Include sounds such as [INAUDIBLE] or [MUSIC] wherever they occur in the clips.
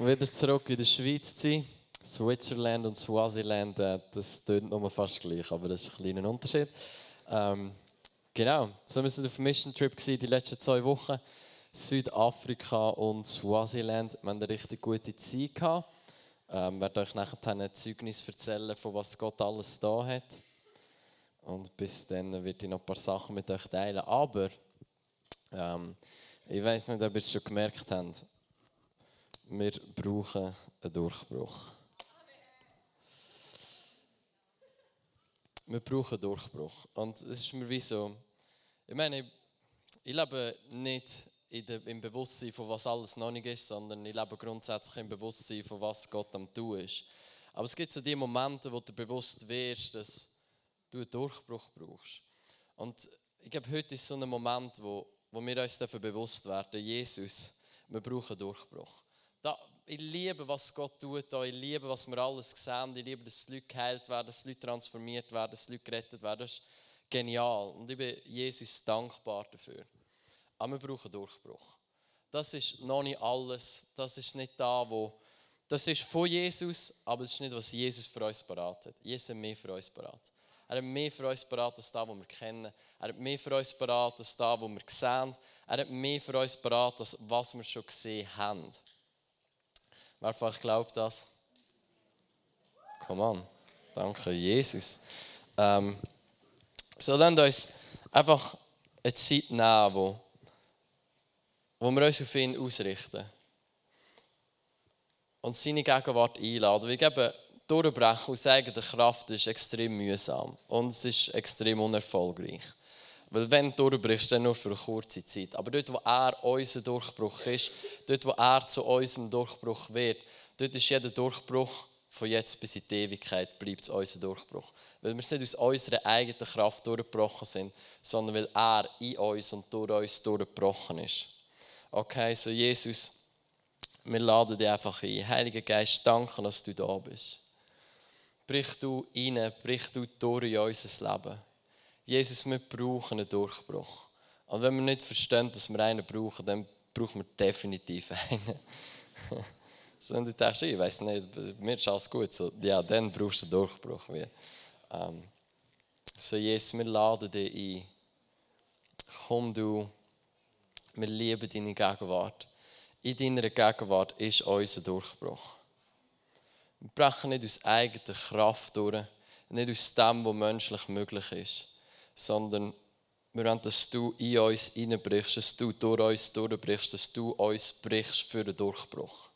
wieder zurück in der Schweiz zu sein. Switzerland und Swaziland, äh, das tönt nur fast gleich, aber das ist ein kleiner Unterschied. Ähm, genau, so wir sind auf Mission Trip die letzten zwei Wochen. Südafrika und Swaziland. Wir haben eine richtig gute Zeit gehabt. Ähm, werde euch nachher ein Zeugnis erzählen, von was Gott alles da hat. Und bis dann werde ich noch ein paar Sachen mit euch teilen. Aber ähm, ich weiß nicht, ob ihr es schon gemerkt habt. Wir brauchen einen Durchbruch. Wir brauchen einen Durchbruch. Und es ist mir wie so, ich meine, ich lebe nicht im Bewusstsein, von was alles noch nicht ist, sondern ich lebe grundsätzlich im Bewusstsein, von was Gott am tun ist. Aber es gibt so die Momente, wo du bewusst wirst, dass du einen Durchbruch brauchst. Und ich glaube, heute ist so ein Moment, wo, wo wir uns dafür bewusst werden, Jesus, wir brauchen Durchbruch. Da, ich liebe, was Gott tut. Da. Ich liebe, was wir alles sehen. Ich liebe, dass Leute geheilt werden, dass Leute transformiert werden, dass Leute gerettet werden. Das ist genial. Und ich bin Jesus dankbar dafür. Aber wir brauchen Durchbruch. Das ist noch nicht alles. Das ist nicht da, wo. Das ist von Jesus, aber es ist nicht, was Jesus für uns parat hat. Jesus hat mehr für uns parat. Er hat mehr für uns parat als das, was wir kennen. Er hat mehr für uns parat als das, was wir sehen. Er hat mehr für uns parat als was wir schon gesehen haben. Wer von euch glaubt das? Come on. Danke, Jesus. Ähm, so, dann uns einfach eine Zeit nehmen, wo, wo wir uns auf ihn ausrichten. Und seine Gegenwart einladen. Wir geben durchbrechen aus eigener Kraft ist extrem mühsam und es ist extrem unerfolgreich. Weil wenn du durchbrichst, dann nur für eine kurze Zeit. Aber dort, wo er unser Durchbruch ist, dort, wo er zu unserem Durchbruch wird, dort ist jeder Durchbruch von jetzt bis in die Ewigkeit bleibt es unser Durchbruch. Weil wir nicht aus unserer eigenen Kraft durchgebrochen sind, sondern weil er in uns und durch uns durchgebrochen ist. Okay, so Jesus, wir laden dich einfach ein. Heiliger Geist, danke, dass du da bist. Brich du rein, brich du durch in unser Leben. Jesus, wir brauchen einen Durchbruch. Und wenn wir nicht verstehen, dass wir einen brauchen, dann brauchen wir definitiv einen. [LAUGHS] so, wenn du denkst, ich weiß nicht, mir ist alles gut, so, ja, dann brauchst du einen Durchbruch. Wie. Ähm, so, Jesus, wir laden dich ein. Komm du, wir lieben deine Gegenwart. In deiner Gegenwart ist unser Durchbruch. Wir brechen nicht aus eigener Kraft durch, nicht aus dem, was menschlich möglich ist, sondern wir wollen, dass du in uns hineinbrichst, dass du durch uns durchbrichst, dass du uns brichst für den Durchbruch.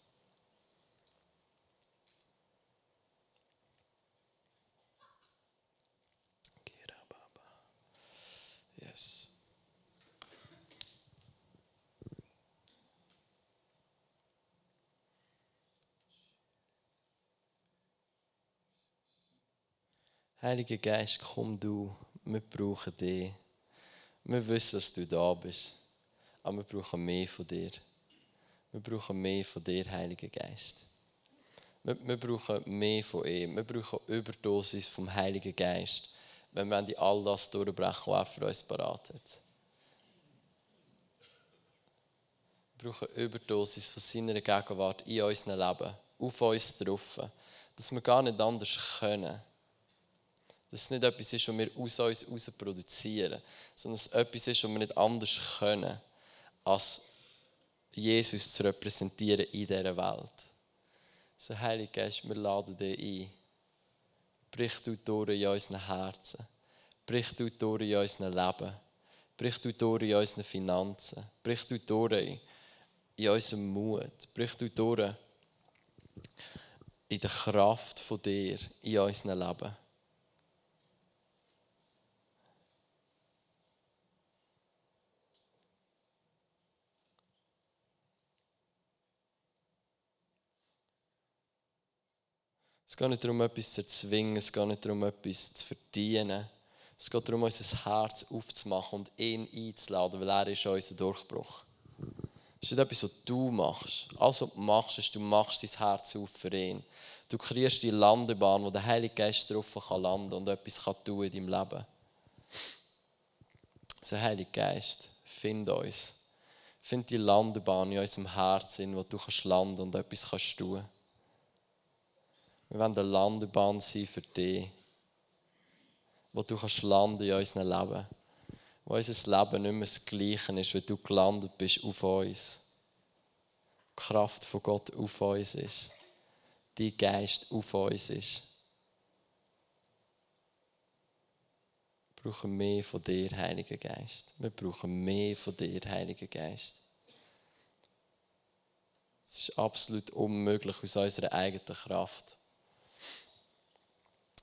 Heiliger Geist, komm du, wir brauchen dich. Wir wissen, dass du da bist, aber wir brauchen mehr von dir. Wir brauchen mehr von dir, Heiliger Geist. Wir, wir brauchen mehr von ihm. Wir brauchen Überdosis vom Heiligen Geist, wenn wir die all das durchbrechen, was er für uns parat hat. Wir brauchen Überdosis von seiner Gegenwart in unserem Leben, auf uns drauf, dass wir gar nicht anders können dass es nicht etwas ist, was wir aus uns heraus produzieren, sondern dass es etwas ist, was wir nicht anders können, als Jesus zu repräsentieren in dieser Welt. So, Heilige Geist, wir laden dich ein. Brich du durch in unseren Herzen. Brich du durch in unserem Leben. Brich du durch in unseren Finanzen. Brich du durch in unserem Mut. Brich du durch in der Kraft von dir in unserem Leben. Geht nicht darum, etwas zu erzwingen, es geht nicht darum, etwas zu verdienen. Es geht darum, unser Herz aufzumachen und ihn einzuladen, weil er ist unser Durchbruch. Das ist nicht etwas, was du machst. Alles, was du machst, ist, du machst dein Herz auf für ihn. Du kreierst die Landebahn, wo der Heilige Geist drauf kann landen und etwas kann tun in deinem Leben. So, Heilige Geist, find uns. Find die Landebahn in unserem Herzen, wo du kannst landen und etwas kannst tun. Wir wollen eine Landebahn sein für dich, wo du kannst landen in unserem Leben. Wo unser Leben nicht mehr das Gleiche ist, wenn du gelandet bist auf uns. Die Kraft von Gott auf uns ist. Dein Geist auf uns ist. Wir brauchen mehr von dir, Heiliger Geist. Wir brauchen mehr von dir, Heiliger Geist. Es ist absolut unmöglich aus unserer eigenen Kraft.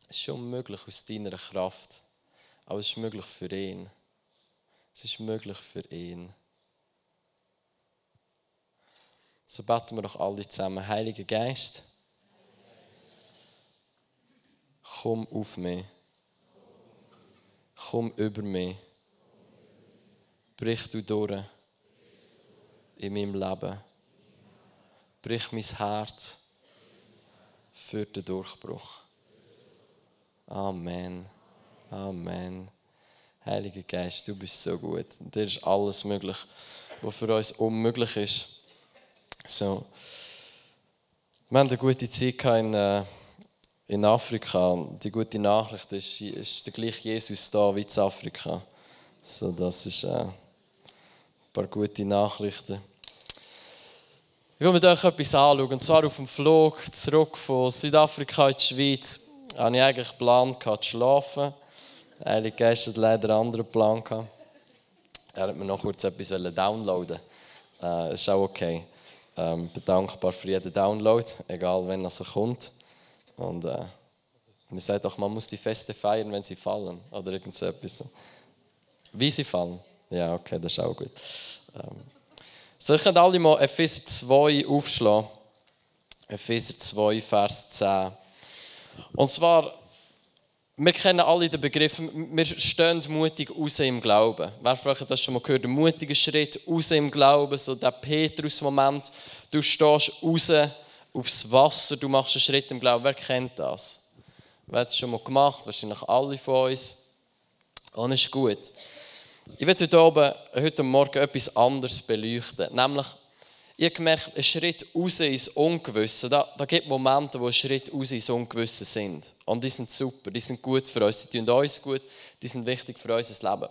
Es ist unmöglich aus deiner Kraft, aber es ist möglich für ihn. Es ist möglich für ihn. So beten wir doch alle zusammen. Heiliger Geist, komm auf mich. Komm über mich. Brich du durch in meinem Leben. Brich mein Herz für den Durchbruch. Amen. Amen. Heiliger Geist, du bist so gut. Dir ist alles möglich, was für uns unmöglich ist. So. Wir haben eine gute Zeit in, äh, in Afrika. Die gute Nachricht ist, ist der gleiche Jesus da wie in Afrika. So, das ist äh, ein paar gute Nachrichten. Ich will mir euch etwas anschauen. Und zwar auf dem Flug zurück von Südafrika in die Schweiz hatte ich eigentlich geplant zu schlafen. Heilige Geist hat leider einen anderen Plan gehabt. Er hat mir noch kurz etwas downloaden äh, Ist auch okay. Ähm, bedankbar für jeden Download, egal wenn er kommt. Und äh, man sagt auch, man muss die Feste feiern, wenn sie fallen. Oder irgend so etwas. Wie sie fallen. Ja, okay, das ist auch gut. Ähm, so, ich könnt alle mal Epheser 2 aufschlagen. Epheser 2, Vers 10. Und zwar, wir kennen alle den Begriff, wir stehen mutig raus im Glauben. Wer fragt das schon mal gehört? Ein mutiger Schritt raus im Glauben, so der Petrus-Moment. Du stehst raus aufs Wasser, du machst einen Schritt im Glauben. Wer kennt das? Wer hat es schon mal gemacht? Wahrscheinlich alle von uns. Und das ist gut. Ich werde heute, heute Morgen etwas anderes beleuchten. Nämlich, ich habe gemerkt, ein Schritt raus ins Ungewisse, da, da gibt es Momente, wo ein Schritt raus ins Ungewisse sind. Und die sind super, die sind gut für uns, die tun uns gut, die sind wichtig für unser Leben.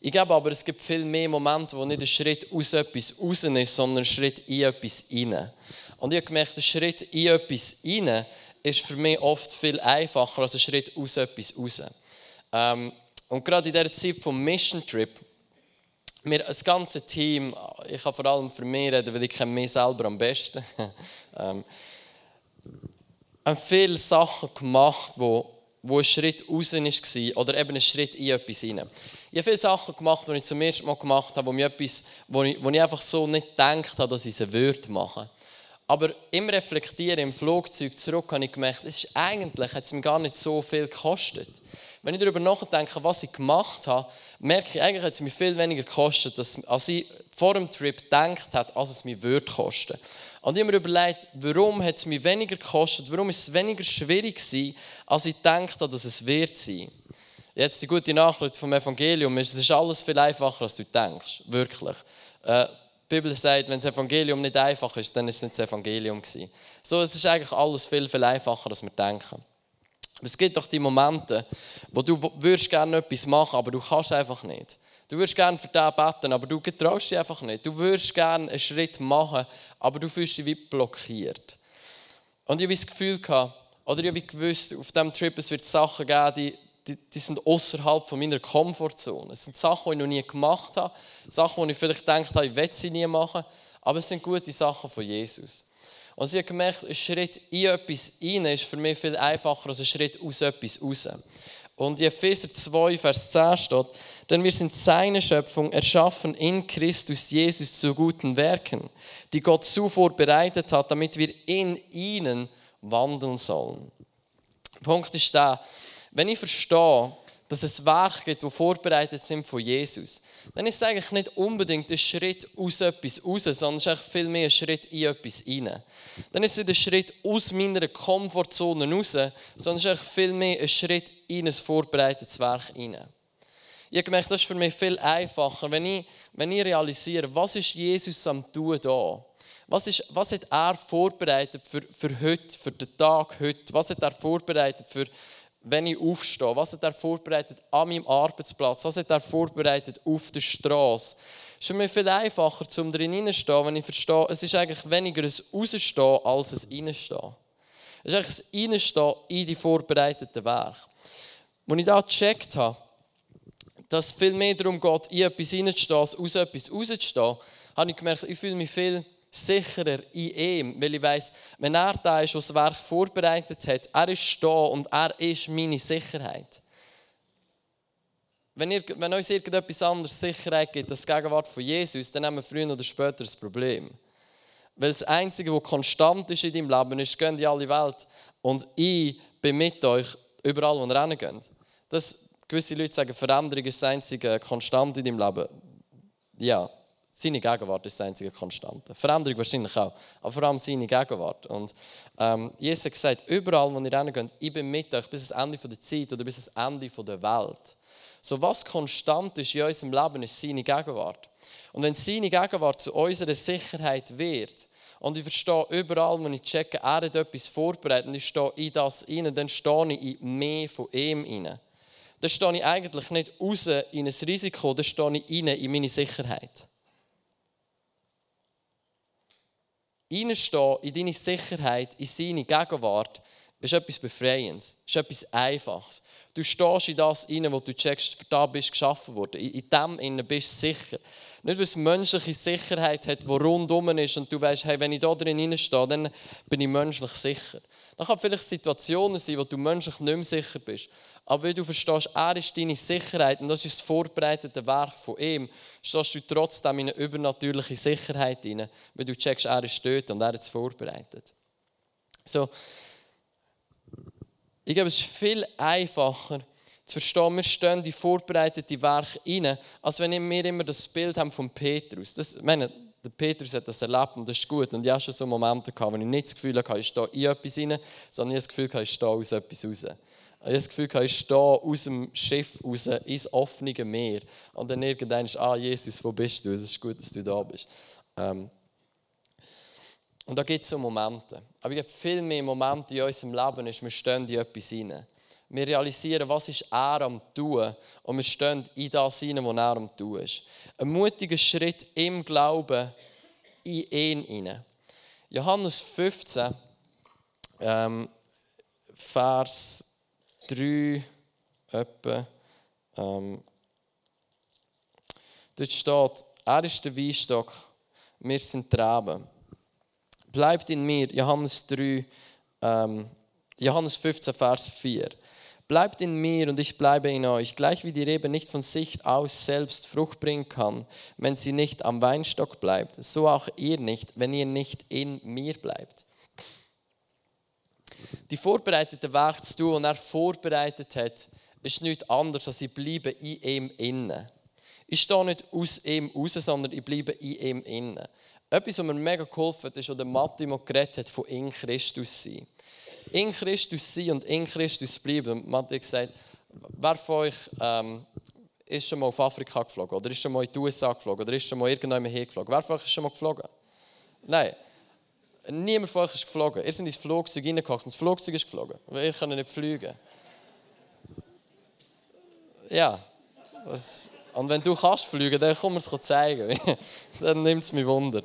Ich glaube aber, es gibt viel mehr Momente, wo nicht ein Schritt aus etwas raus ist, sondern ein Schritt in etwas rein. Und ich habe gemerkt, ein Schritt in etwas rein ist für mich oft viel einfacher als ein Schritt aus etwas raus. Ähm, und gerade in dieser Zeit vom Mission Trip, wir, das ganze Team, ich kann vor allem für mich reden, weil ich kenne mich selber am besten, [LAUGHS] ähm, haben viele Sachen gemacht, wo, wo ein Schritt raus war oder eben ein Schritt in etwas rein. Ich habe viele Sachen gemacht, die ich zum ersten Mal gemacht habe, wo, mir etwas, wo, ich, wo ich einfach so nicht gedacht habe, dass ich sie würde machen. Aber im Reflektieren im Flugzeug zurück habe ich gemerkt, es ist eigentlich, hat es mir gar nicht so viel gekostet. Wenn ich darüber nachdenke, was ich gemacht habe, merke ich, eigentlich hat es mir viel weniger gekostet, als ich vor dem Trip gedacht habe, als es mir würde kosten. Und ich habe mir überlegt, warum hat es mir weniger gekostet, warum ist es weniger schwierig gewesen, als ich gedacht habe, dass es wird sein. Jetzt die gute Nachricht vom Evangelium ist, es ist alles viel einfacher, als du denkst. Wirklich. Äh, die Bibel sagt, wenn das Evangelium nicht einfach ist, dann ist es nicht das Evangelium gewesen. So, es ist eigentlich alles viel, viel einfacher, als wir denken. Aber es gibt doch die Momente, wo du würdest gerne etwas machen, aber du kannst einfach nicht. Du würdest gerne für den beten, aber du getraust dich einfach nicht. Du würdest gerne einen Schritt machen, aber du fühlst dich wie blockiert. Und ich habe das Gefühl gehabt, oder ich habe gewusst, auf diesem Trip es wird Sachen geben, die, die, die sind außerhalb meiner Komfortzone. Es sind Sachen, die ich noch nie gemacht habe, Sachen, die ich vielleicht gedacht habe, ich will sie nie machen, aber es sind gute Sachen von Jesus. Und sie hat gemerkt, ein Schritt in etwas rein ist für mich viel einfacher als ein Schritt aus etwas raus. Und in Epheser 2, Vers 10 steht, denn wir sind seine Schöpfung, erschaffen in Christus Jesus zu guten Werken, die Gott zuvor bereitet hat, damit wir in ihnen wandeln sollen. Der Punkt ist da, wenn ich verstehe, dass es Werke gibt, die vorbereitet sind von Jesus, dann ist es eigentlich nicht unbedingt ein Schritt aus etwas raus, sondern es ist vielmehr ein Schritt in etwas rein. Dann ist es nicht ein Schritt aus meiner Komfortzone raus, sondern es ist vielmehr ein Schritt in ein vorbereitetes Werk rein. Ich habe gemerkt, das ist für mich viel einfacher, wenn ich, wenn ich realisiere, was ist Jesus am tun da? Was, ist, was hat er vorbereitet für, für heute, für den Tag heute? Was hat er vorbereitet für, wenn ich aufstehe? Was hat er vorbereitet an meinem Arbeitsplatz? Was hat er vorbereitet auf der Straße? Es ist für mich viel einfacher, um drin hineinzustehen, wenn ich verstehe, es ist eigentlich weniger ein Rausstehen als ein Reinstehen. Es ist eigentlich ein Reinstehen in die vorbereiteten Werke. Als ich da gecheckt habe, dass es viel mehr darum geht, in etwas reinzustehen, als aus etwas rauszustehen, habe ich gemerkt, ich fühle mich viel sicherer in ihm, weil ich weiß, wenn er da ist, was das Werk vorbereitet hat, er ist da und er ist meine Sicherheit. Wenn, ihr, wenn uns irgendetwas anderes Sicherheit gibt die Gegenwart von Jesus, dann haben wir früher oder später ein Problem. Weil das Einzige, was konstant ist in deinem Leben, ist, geht in alle Welt und ich bin mit euch überall, wo ihr hingeht. Das, gewisse Leute sagen, Veränderung ist das einzige Konstante in deinem Leben. Ja, seine Gegenwart ist das einzige Konstante. Veränderung wahrscheinlich auch, aber vor allem seine Gegenwart. Und ähm, Jesus hat gesagt, überall, wo ihr hingeht, ich bin mit euch bis ans Ende der Zeit oder bis ans Ende der Welt. So was konstant ist in unserem Leben, ist seine Gegenwart. Und wenn seine Gegenwart zu unserer Sicherheit wird, und ich verstehe überall, wenn ich checke, er hat etwas vorbereitet und ich stehe in das rein, dann stehe ich in mehr von ihm rein. Dann stehe ich eigentlich nicht raus in ein Risiko, dann stehe ich rein in meine Sicherheit. Reinstehen in deine Sicherheit, in seine Gegenwart, ist etwas Befreiendes, ist etwas Einfaches. Du stehst in das rein, wo du checkst, für da bist geschaffen worden. In, dem innen bist du sicher. Nicht, weil es menschliche Sicherheit hat, die rundum ist und du weißt, hey, wenn ich da drin stehe, dann bin ich menschlich sicher. Dann kann vielleicht Situationen sein, wo du menschlich nicht mehr sicher bist. Aber wenn du verstehst, er ist deine Sicherheit und das ist das vorbereitete Werk von ihm, stehst du trotzdem in eine übernatürliche Sicherheit rein, weil du checkst, er ist dort und er hat es vorbereitet. So, ich glaube, es ist viel einfacher zu verstehen, wir stehen die vorbereitete Werke rein, als wenn wir immer das Bild haben von Petrus. Das, meine, der Petrus hat das erlebt und das ist gut. Und ich hatte schon so Momente, wo ich nicht das Gefühl hatte, ich stehe in etwas rein, sondern ich das Gefühl ich stehe aus etwas raus. Ich habe das Gefühl, ich stehe aus dem Schiff raus ins offene Meer. Und dann irgendwann ist, ah, Jesus, wo bist du? Es ist gut, dass du da bist. Ähm, und da gibt es so Momente. Aber es gibt viel mehr Momente in unserem Leben, ist, wir stehen in etwas hinein. Wir realisieren, was ist er am tun und wir stehen in das hinein, was er am tun ist. Ein mutiger Schritt im Glauben in ihn hinein. Johannes 15, ähm, Vers 3, etwa, ähm, dort steht, er ist der Weinstock, wir sind die Reben bleibt in mir. Johannes 3, ähm, Johannes 15, Vers 4. Bleibt in mir und ich bleibe in euch, gleich wie die Rebe nicht von sich aus selbst Frucht bringen kann, wenn sie nicht am Weinstock bleibt, so auch ihr nicht, wenn ihr nicht in mir bleibt. Die vorbereitete Werk zu tun, und er vorbereitet hat, ist nichts anderes, als ich bleibe in ihm innen. Ich stehe nicht aus ihm raus, sondern ich bleibe in ihm innen. Etwas, was mir mega geholfen hat, ist, was Matti mal geredet hat, von in Christus sein. In Christus sein und in Christus bleiben. Matti hat gesagt, wer von euch ähm, ist schon mal auf Afrika geflogen? Oder ist schon mal in die USA geflogen? Oder ist schon mal irgendwann hergeflogen? Wer von euch ist schon mal geflogen? Nein. Niemand von euch ist geflogen. Ihr seid ins Flugzeug reingekocht und das Flugzeug ist geflogen. Weil ihr könnt nicht fliegen. Ja. Das, und wenn du kannst fliegen, dann komm mir es zeigen. [LAUGHS] dann nimmt es mich Wunder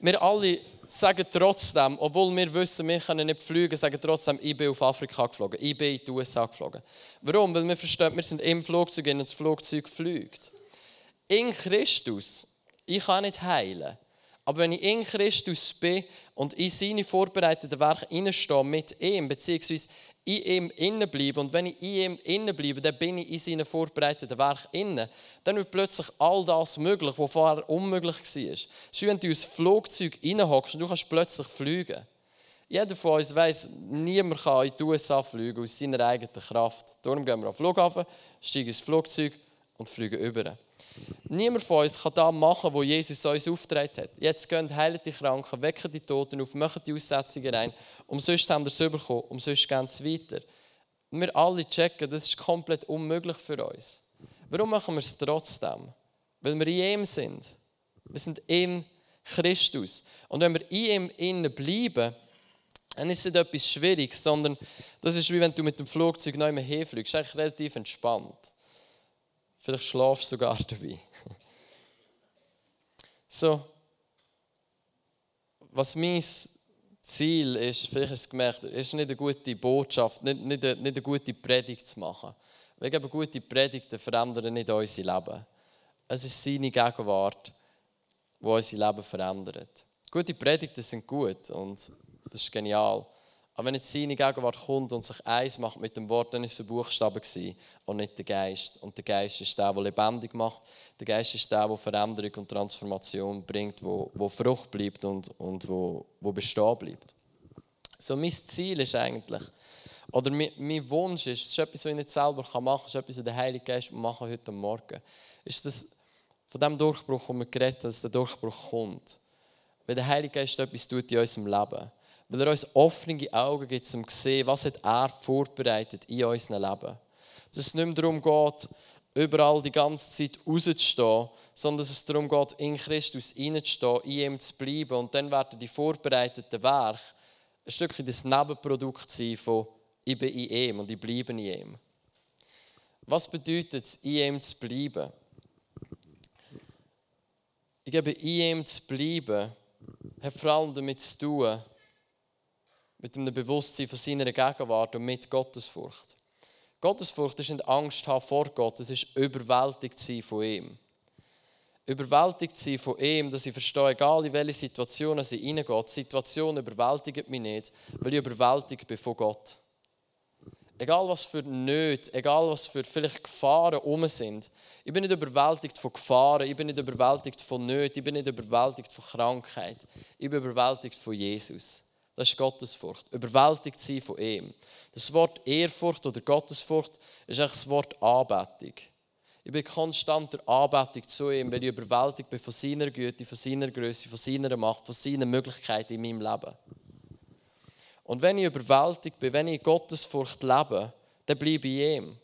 wir alle sagen trotzdem, obwohl wir wissen, wir können nicht fliegen, sagen trotzdem, ich bin auf Afrika geflogen, ich bin in die USA geflogen. Warum? Weil wir verstehen, wir sind im Flugzeug und das Flugzeug fliegt. In Christus, ich kann nicht heilen. Aber wenn ich in Christus bin und in seine vorbereiteten Werke hineinstehe mit ihm, beziehungsweise in ihm innen bleibe und wenn ich in ihm innen bleibe, dann bin ich in seinen vorbereiteten Werk innen, dann wird plötzlich all das möglich, was vorher unmöglich war. Wie wenn du ins Flugzeug reinhockst und du kannst plötzlich fliegen. Jeder von uns weiß, niemand kann in die USA fliegen aus seiner eigenen Kraft. Darum gehen wir auf den Flughafen, steigen ins Flugzeug und fliegen über. Niemand von uns kann das machen, was Jesus uns aufgetragen hat. Jetzt gehen heilen die Kranken, wecken die Toten auf, machen die Aussetzungen rein. Umsonst haben wir es bekommen, umsonst gehen sie weiter. Wir alle checken, das ist komplett unmöglich für uns. Warum machen wir es trotzdem? Weil wir in ihm sind. Wir sind in Christus. Und wenn wir in ihm innen bleiben, dann ist es nicht etwas Schwieriges, sondern das ist wie wenn du mit dem Flugzeug neu herfliegst. Das ist eigentlich relativ entspannt. Vielleicht schlafst du sogar dabei. [LAUGHS] So, was mein Ziel ist, vielleicht hast du es gemerkt, ist nicht eine gute Botschaft, nicht, nicht, eine, nicht eine gute Predigt zu machen. Wir geben gute Predigten verändern nicht unser Leben. Es ist seine Gegenwart, die unser Leben verändert. Gute Predigten sind gut und das ist genial. Aber wenn jetzt seine Gegenwart kommt und sich eins macht mit dem Wort, dann ist es ein Buchstabe und nicht der Geist. Und der Geist ist der, der lebendig macht. Der Geist ist der, der Veränderung und Transformation bringt, wo, wo Frucht bleibt und, und wo, wo bestehen bleibt. So mein Ziel ist eigentlich, oder mein, mein Wunsch ist, das ist etwas, was ich nicht selber machen kann, das ist etwas, was der Heilige Geist machen heute Morgen, ist, dass von dem Durchbruch, wo wir geredet haben, dass der Durchbruch kommt. Weil der Heilige Geist etwas tut in unserem Leben. Weil er uns offene Augen gibt, um zu sehen, was hat er vorbereitet in unserem Leben. Dass es nicht mehr darum geht, überall die ganze Zeit rauszustehen, sondern dass es darum geht, in Christus reinzustehen, in ihm zu bleiben. Und dann werden die vorbereiteten Werke ein Stückchen das Nebenprodukt sein von ich bin in ihm und ich bleibe in ihm. Was bedeutet es, in ihm zu bleiben? Ich glaube, in ihm zu bleiben, hat vor allem damit zu tun, mit einem Bewusstsein von seiner Gegenwart und mit Gottesfurcht. Gottesfurcht ist nicht Angst haben vor Gott, es ist überwältigt sein von ihm. Überwältigt sein von ihm, dass ich verstehe, egal in welche Situation ich reingehe, die Situation überwältigt mich nicht, weil ich überwältigt bin von Gott. Egal was für Nöte, egal was für vielleicht Gefahren um sind. Ich bin nicht überwältigt von Gefahren, ich bin nicht überwältigt von Nöten, ich bin nicht überwältigt von Krankheit. Ich bin überwältigt von Jesus. Das ist Gottesfurcht. Überwältigt sein von ihm. Das Wort Ehrfurcht oder Gottesfurcht ist eigentlich das Wort Anbetung. Ich bin konstanter Anbetung zu ihm, weil ich überwältigt bin von seiner Güte, von seiner Größe, von seiner Macht, von seinen Möglichkeiten in meinem Leben. Und wenn ich überwältigt bin, wenn ich Gottesfurcht lebe, dann bleibe ich ihm.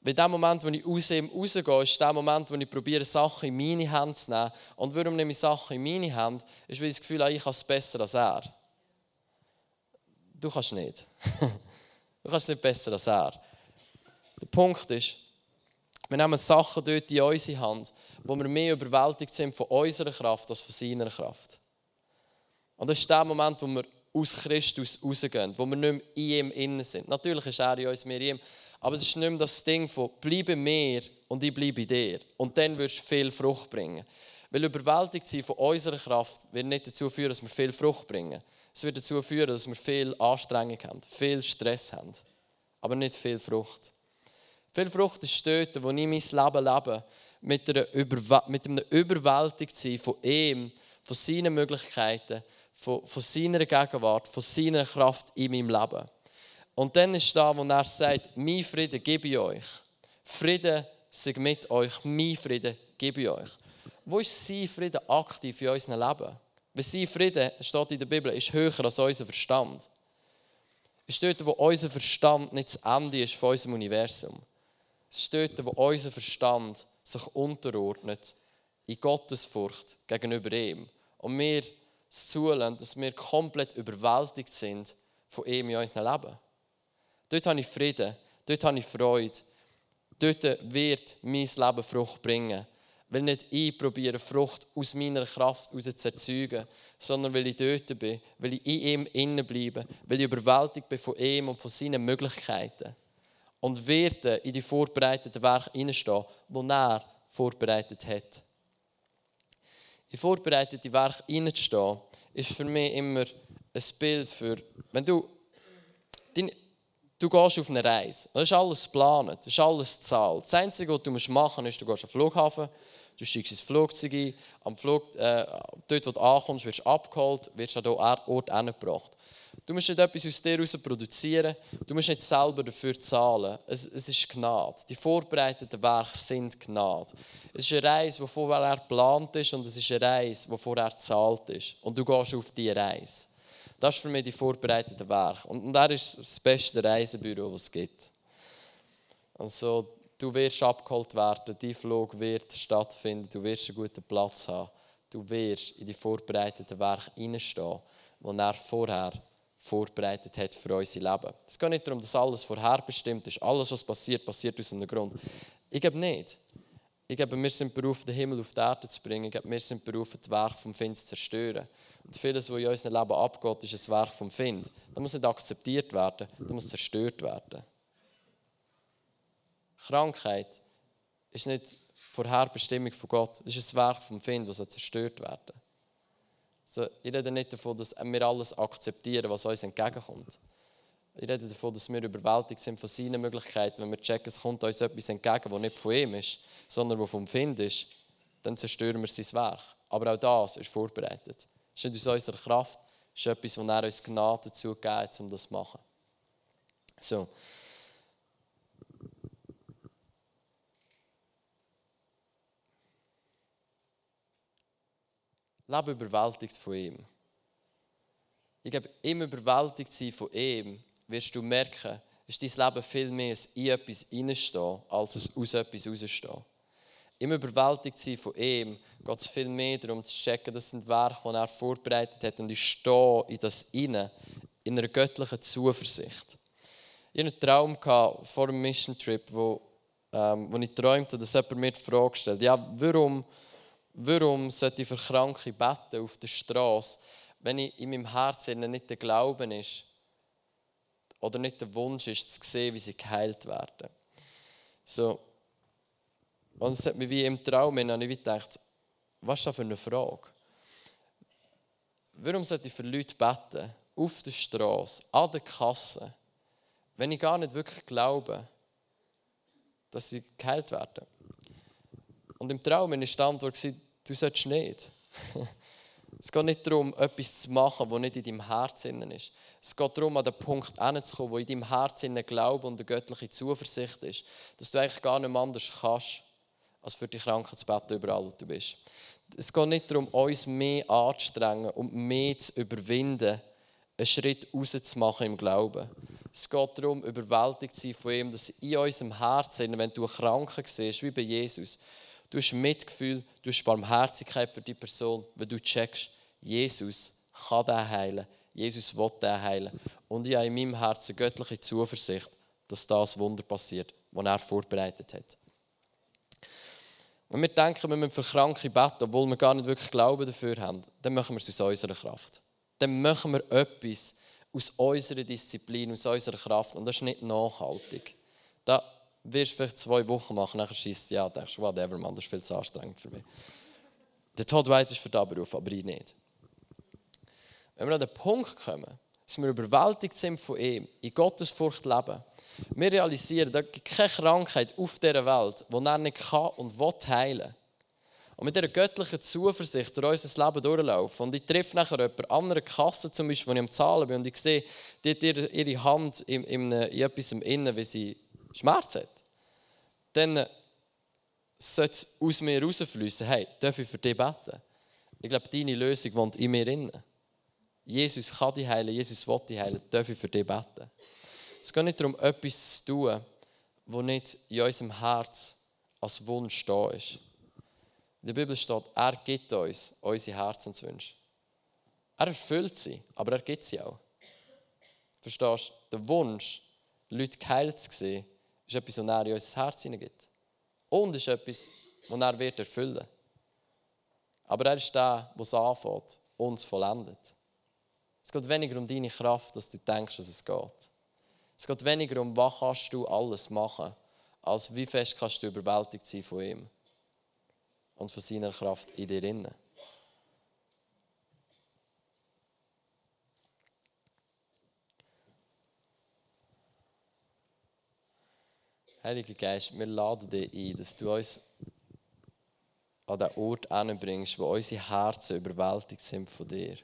Weil der Moment, wo ich aus ihm rausgehe, ist der Moment, wo ich probiere, Sachen in meine Hände zu nehmen. Und warum nehme ich Sachen in meine Hände? Ist, weil ich das Gefühl habe, ich kann es besser als er. Du kannst nicht. [LAUGHS] du kannst nicht besser als er. Der Punkt ist, wir nehmen Sachen dort in unsere Hand, wo wir mehr überwältigt sind von unserer Kraft als von seiner Kraft. Und das ist der Moment, wo wir aus Christus rausgehen, wo wir nicht mehr in ihm innen sind. Natürlich ist er in uns, wir in ihm, aber es ist nicht mehr das Ding von bleibe mir und ich bleibe dir. Und dann wirst du viel Frucht bringen. Weil überwältigt sein von unserer Kraft wird nicht dazu führen, dass wir viel Frucht bringen. Es wird dazu führen, dass wir viel Anstrengung haben, viel Stress haben, aber nicht viel Frucht. Viel Frucht ist dort, wo ich mein Leben lebe, mit, einer Überw mit einem Überwältigtsein von ihm, von seinen Möglichkeiten, von, von seiner Gegenwart, von seiner Kraft in meinem Leben. Und dann ist da, wo er sagt, mein Frieden gebe ich euch. Frieden sei mit euch, mein Frieden gebe ich euch. Wo ist sein Frieden aktiv in unserem Leben? Weil sein Frieden, steht in der Bibel, ist höher als unser Verstand. Es ist dort, wo unser Verstand nicht das Ende ist von unserem Universum. Es ist dort, wo unser Verstand sich unterordnet in Gottesfurcht gegenüber ihm. Und wir es zulassen, dass wir komplett überwältigt sind von ihm in unserem Leben. Dort habe ich Frieden, dort habe ich Freude. Dort wird mein Leben Frucht bringen. Weil nicht ich probiere, Frucht aus meiner Kraft heraus zu erzeugen, sondern weil ich dort bin, weil ich in ihm innen bleibe, weil ich überwältigt bin von ihm und von seinen Möglichkeiten. Und werde in die vorbereiteten Werke hineinstehen, die er vorbereitet hat. In vorbereitete Werke hineinzustehen, ist für mich immer ein Bild für, wenn du, dein, du gehst auf eine Reise, das ist alles geplant, das ist alles zahlt. Das Einzige, was du machen musst, ist, du gehst auf den Flughafen, du steigst ins Flugzeug ein, am Flug, äh, dort, wo du ankommst, wirst du abgeholt, wirst an diesen Ort hingebracht. Du musst nicht etwas aus dir heraus produzieren, du musst nicht selber dafür zahlen. Es, es ist Gnade. Die vorbereiteten Werke sind Gnade. Es ist eine Reise, die vorher geplant ist und es ist eine Reise, die vorher gezahlt ist. Und du gehst auf diese Reise. Das ist für mich die vorbereiteten Werke. Und, und er ist das beste Reisebüro, das es gibt. Also, du wirst abgeholt werden, dein Flug wird stattfinden, du wirst einen guten Platz haben. Du wirst in die vorbereiteten Werke hineinstehen, die er vorher vorbereitet hat für unser Leben. Es geht nicht darum, dass alles vorherbestimmt ist. Alles, was passiert, passiert aus einem Grund. Ich glaube nicht. Ich glaube, wir sind berufen, den Himmel auf die Erde zu bringen. Ich glaube, wir sind berufen, das Werk vom Find zu zerstören. Und vieles, was in unserem Leben abgeht, ist ein Werk vom Find. Das muss nicht akzeptiert werden, das muss zerstört werden. Krankheit ist nicht Vorherbestimmung von Gott. Das ist ein Werk vom Find, das zerstört werden so, Ich rede nicht davon, dass wir alles akzeptieren, was uns entgegenkommt. Ich rede davon, dass wir überwältigt sind von seinen Möglichkeiten. Wenn wir checken, es kommt uns etwas entgegen, das nicht von ihm ist, sondern das vom Find ist, dann zerstören wir sein Werk. Aber auch das ist vorbereitet. Es ist nicht aus unserer Kraft, es ist etwas, was er uns Gnade dazu gegeben hat, um das zu machen. So. Lebe überwältigt von ihm. Ich glaube, im überwältigt sein von ihm, wirst du merken, ist dein Leben viel mehr in etwas hineinstehen, als es aus etwas rausstehen. Im überwältigt sein von ihm geht es viel mehr darum zu checken, das sind Werke, die er vorbereitet hat und ich stehe in das inne in einer göttlichen Zuversicht. Ich hatte einen Traum vor dem Mission Trip, wo, ähm, wo ich träumte, dass jemand mir die Frage stellt, ja, warum Warum sollte ich für Kranke beten auf der Straße, wenn ich in meinem Herzen nicht der Glauben ist oder nicht der Wunsch ist, zu sehen, wie sie geheilt werden? So. Und es hat mich wie im Traum ich gedacht, was ist das für eine Frage? Warum sollte ich für Leute beten, auf der Straße, an der Kasse, wenn ich gar nicht wirklich glaube, dass sie geheilt werden? Und im Traum war die Antwort, Du sollst nicht. [LAUGHS] Es geht nicht darum, etwas zu machen, was nicht in deinem Herzen ist. Es geht darum, an den Punkt hinzukommen, wo in deinem Herzen Glaube und eine göttliche Zuversicht ist. Dass du eigentlich gar nicht anders kannst, als für die Kranken zu beten, überall wo du bist. Es geht nicht darum, uns mehr anzustrengen und mehr zu überwinden, einen Schritt rauszumachen im Glauben. Es geht darum, überwältigt zu sein von ihm, dass in unserem Herzen, wenn du Kranken siehst, wie bei Jesus, Du hast Mitgefühl, du hast Barmherzigkeit für die Person, wenn du checkst, Jesus kann den heilen. Jesus will den heilen. Und ich habe in meinem Herzen göttliche Zuversicht, dass das Wunder passiert, das er vorbereitet hat. Wenn wir denken, wir müssen für Kranke beten, obwohl wir gar nicht wirklich Glauben dafür haben, dann machen wir es aus unserer Kraft. Dann machen wir etwas aus unserer Disziplin, aus unserer Kraft. Und das ist nicht nachhaltig. Da wirst vielleicht zwei Wochen machen, nachher schießt ja, denkst du, whatever, man, das ist viel zu anstrengend für mich. Der Todd White ist für den Beruf, aber ich nicht. Wenn wir an den Punkt kommen, dass wir überwältigt sind von ihm, in Gottesfurcht leben, wir realisieren, da gibt keine Krankheit auf dieser Welt, die er nicht kann und will heilen. Und mit dieser göttlichen Zuversicht durch unser Leben durchlaufen. Und ich treffe nachher jemanden an einer Kasse, zum Beispiel, wo ich am Zahlen bin, und ich sehe, die hat ihre Hand in, in, in etwas im Innen, wie sie Schmerz hat dann sollte es aus mir rausfließen, hey, darf ich für dich beten? Ich glaube, deine Lösung wohnt in mir drin. Jesus kann dich heilen, Jesus will dich heilen, darf ich für dich beten? Es geht nicht darum, etwas zu tun, was nicht in unserem Herz als Wunsch da ist. In der Bibel steht, er gibt uns unsere Herzenswünsche. Er erfüllt sie, aber er gibt sie auch. Verstehst du? Der Wunsch, Leute geheilt zu sehen, ist etwas, was er in unser Herz hineingibt. Und ist etwas, das er wird erfüllen wird. Aber er ist der, der es anfängt und es vollendet. Es geht weniger um deine Kraft, dass du denkst, dass es geht. Es geht weniger um, was kannst du alles machen, als wie fest kannst du überwältigt sein von ihm und von seiner Kraft in dir. Innen. Heiliger Geist, wir laden dich ein, dass du uns an den Ort anbringst, wo unsere Herzen überwältigt sind von dir.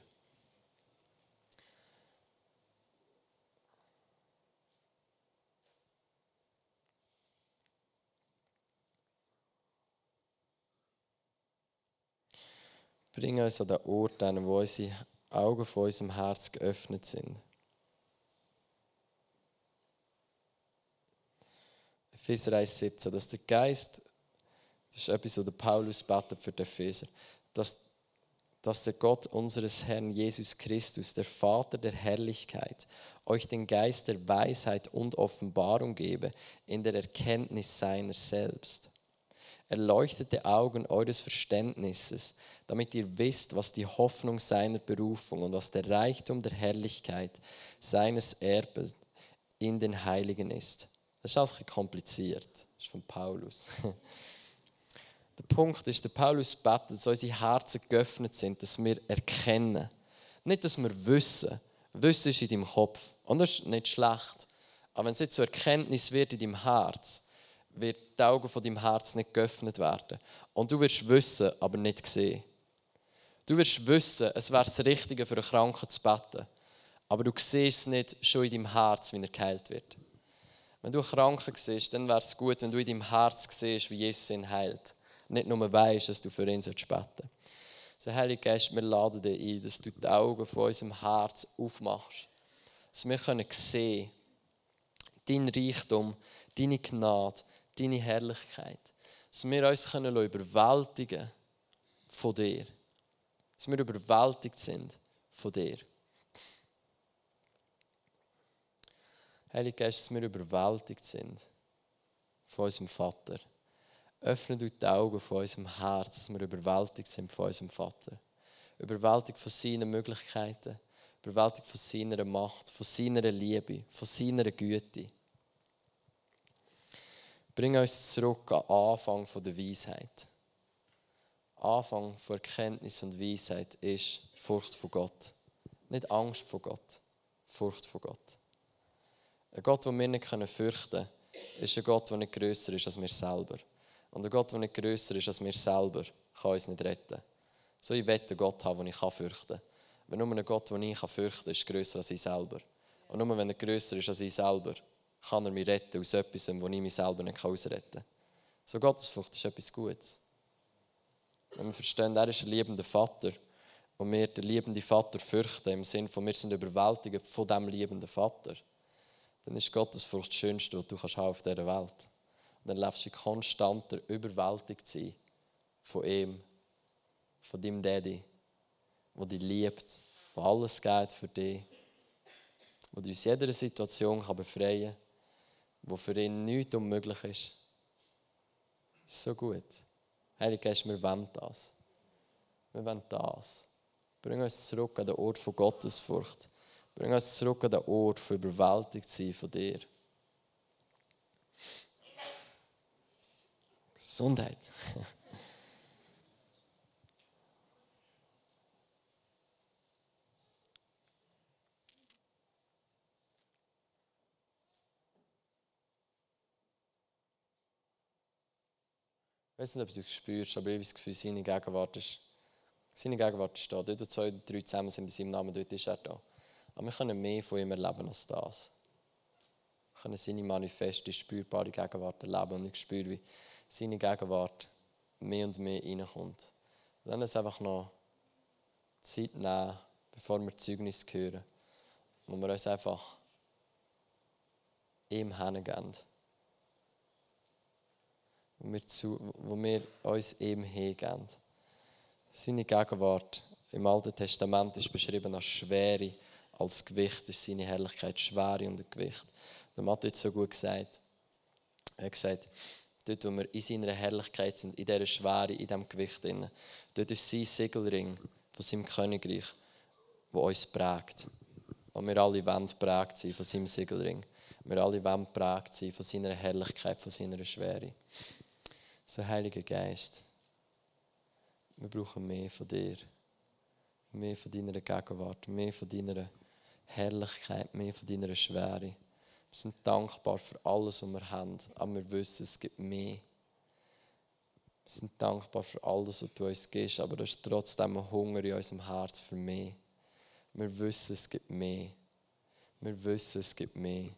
Bring uns an den Ort wo unsere Augen von unserem Herz geöffnet sind. Epheser 1,17, dass der Geist, das ist etwas, was Paulus betet für die Epheser, dass, dass der Gott unseres Herrn Jesus Christus, der Vater der Herrlichkeit, euch den Geist der Weisheit und Offenbarung gebe in der Erkenntnis seiner selbst. Erleuchtete Augen eures Verständnisses, damit ihr wisst, was die Hoffnung seiner Berufung und was der Reichtum der Herrlichkeit seines Erbes in den Heiligen ist. Das ist alles ein kompliziert. Das ist von Paulus. [LAUGHS] Der Punkt ist, der Paulus betet, dass unsere Herzen geöffnet sind, dass wir erkennen. Nicht, dass wir wissen. Wissen ist in deinem Kopf. Und das ist nicht schlecht. Aber wenn es jetzt zur Erkenntnis wird in deinem Herz, wird die Augen von deinem Herz nicht geöffnet werden. Und du wirst wissen, aber nicht sehen. Du wirst wissen, es wäre das Richtige für einen Kranken zu beten. Aber du siehst es nicht schon in deinem Herz, wie er geheilt wird. Wenn du Kranken siehst, dann wäre es gut, wenn du in deinem Herz siehst, wie Jesus ihn heilt. Nicht nur weißt, dass du für ihn beten sollst. So, Heilige Geist, wir laden dich ein, dass du die Augen von unserem Herz aufmachst. Dass wir können sehen, dein Reichtum, deine Gnade, deine Herrlichkeit. Dass wir uns können überwältigen von dir. Dass wir überwältigt sind von dir. Heilige Geist, dass wir überwältigt sind von unserem Vater. Öffne du die Augen von unserem Herz, dass wir überwältigt sind von unserem Vater. Überwältigt von seinen Möglichkeiten, überwältigt von seiner Macht, von seiner Liebe, von seiner Güte. Bring uns zurück an Anfang der Weisheit. Anfang von Erkenntnis und Weisheit ist Furcht vor Gott. Nicht Angst vor Gott, Furcht vor Gott. Ein Gott, den wir nicht fürchten können, ist ein Gott, der nicht grösser ist als wir selber. Und ein Gott, der nicht grösser ist als wir selber, kann uns nicht retten. So ich wette einen Gott haben, den ich fürchten kann. Aber nur ein Gott, den ich fürchten kann, ist grösser als ich selber. Und nur wenn er grösser ist als ich selber, kann er mich retten aus etwas, wo ich mich selber nicht ausretten kann. So Gottesfurcht ist etwas Gutes. Wenn wir verstehen, er ist ein liebender Vater und wir den liebenden Vater fürchten, im Sinne von, wir sind überwältigt von diesem liebenden Vater, dann ist Gottesfurcht das Schönste, was du kannst auf dieser Welt Und dann lebst du konstanter überwältigt sein von ihm, von deinem Daddy, der dich liebt, der alles geht für dich, der dich aus jeder Situation kann befreien kann wo für ihn nichts unmöglich ist. Ist so gut. Heilige Geist, wir wollen das. Wir wollen das. Bring uns zurück an den Ort von Gottesfurcht. Bring uns zurück an den Ort von überwältigt sein von dir. Gesundheit. Ich weiß nicht, ob du es spürst, aber ich habe das Gefühl, seine Gegenwart ist, seine Gegenwart ist da. Dort, wo zwei oder drei zusammen sind in seinem Namen, dort ist er da. Aber wir können mehr von ihm erleben als das. Wir können seine manifeste, spürbare Gegenwart erleben. Und ich spüre, wie seine Gegenwart mehr und mehr reinkommt. Und dann ist einfach noch Zeit nehmen, bevor wir Zeugnis hören, wo wir uns einfach ihm hingeben wo wir, zu, wo wir uns ihm hingeben. Seine Gegenwart im Alten Testament ist beschrieben als Schwere, als Gewicht, ist seine Herrlichkeit Schwere und Gewicht. Der Mathe hat so gut gesagt. Er hat gesagt, dort, wo wir in seiner Herrlichkeit sind, in dieser Schwere, in diesem Gewicht, drin, dort ist sein Siegelring von seinem Königreich, der uns prägt. Und wir alle wollen prägt sein von seinem Siegelring. Wir alle wollen prägt sein von seiner Herrlichkeit, von seiner Schwere. So, Heiliger Geist, wir brauchen mehr von dir. Mehr von deiner Gegenwart, mehr von deiner Herrlichkeit, mehr von deiner Schwere. Wir sind dankbar für alles, was wir haben, aber wir wissen, es gibt mehr. Wir sind dankbar für alles, was du uns gibst, aber es ist trotzdem ein Hunger in unserem Herz für mehr. Wir wissen, es gibt mehr. Wir wissen, es gibt mehr.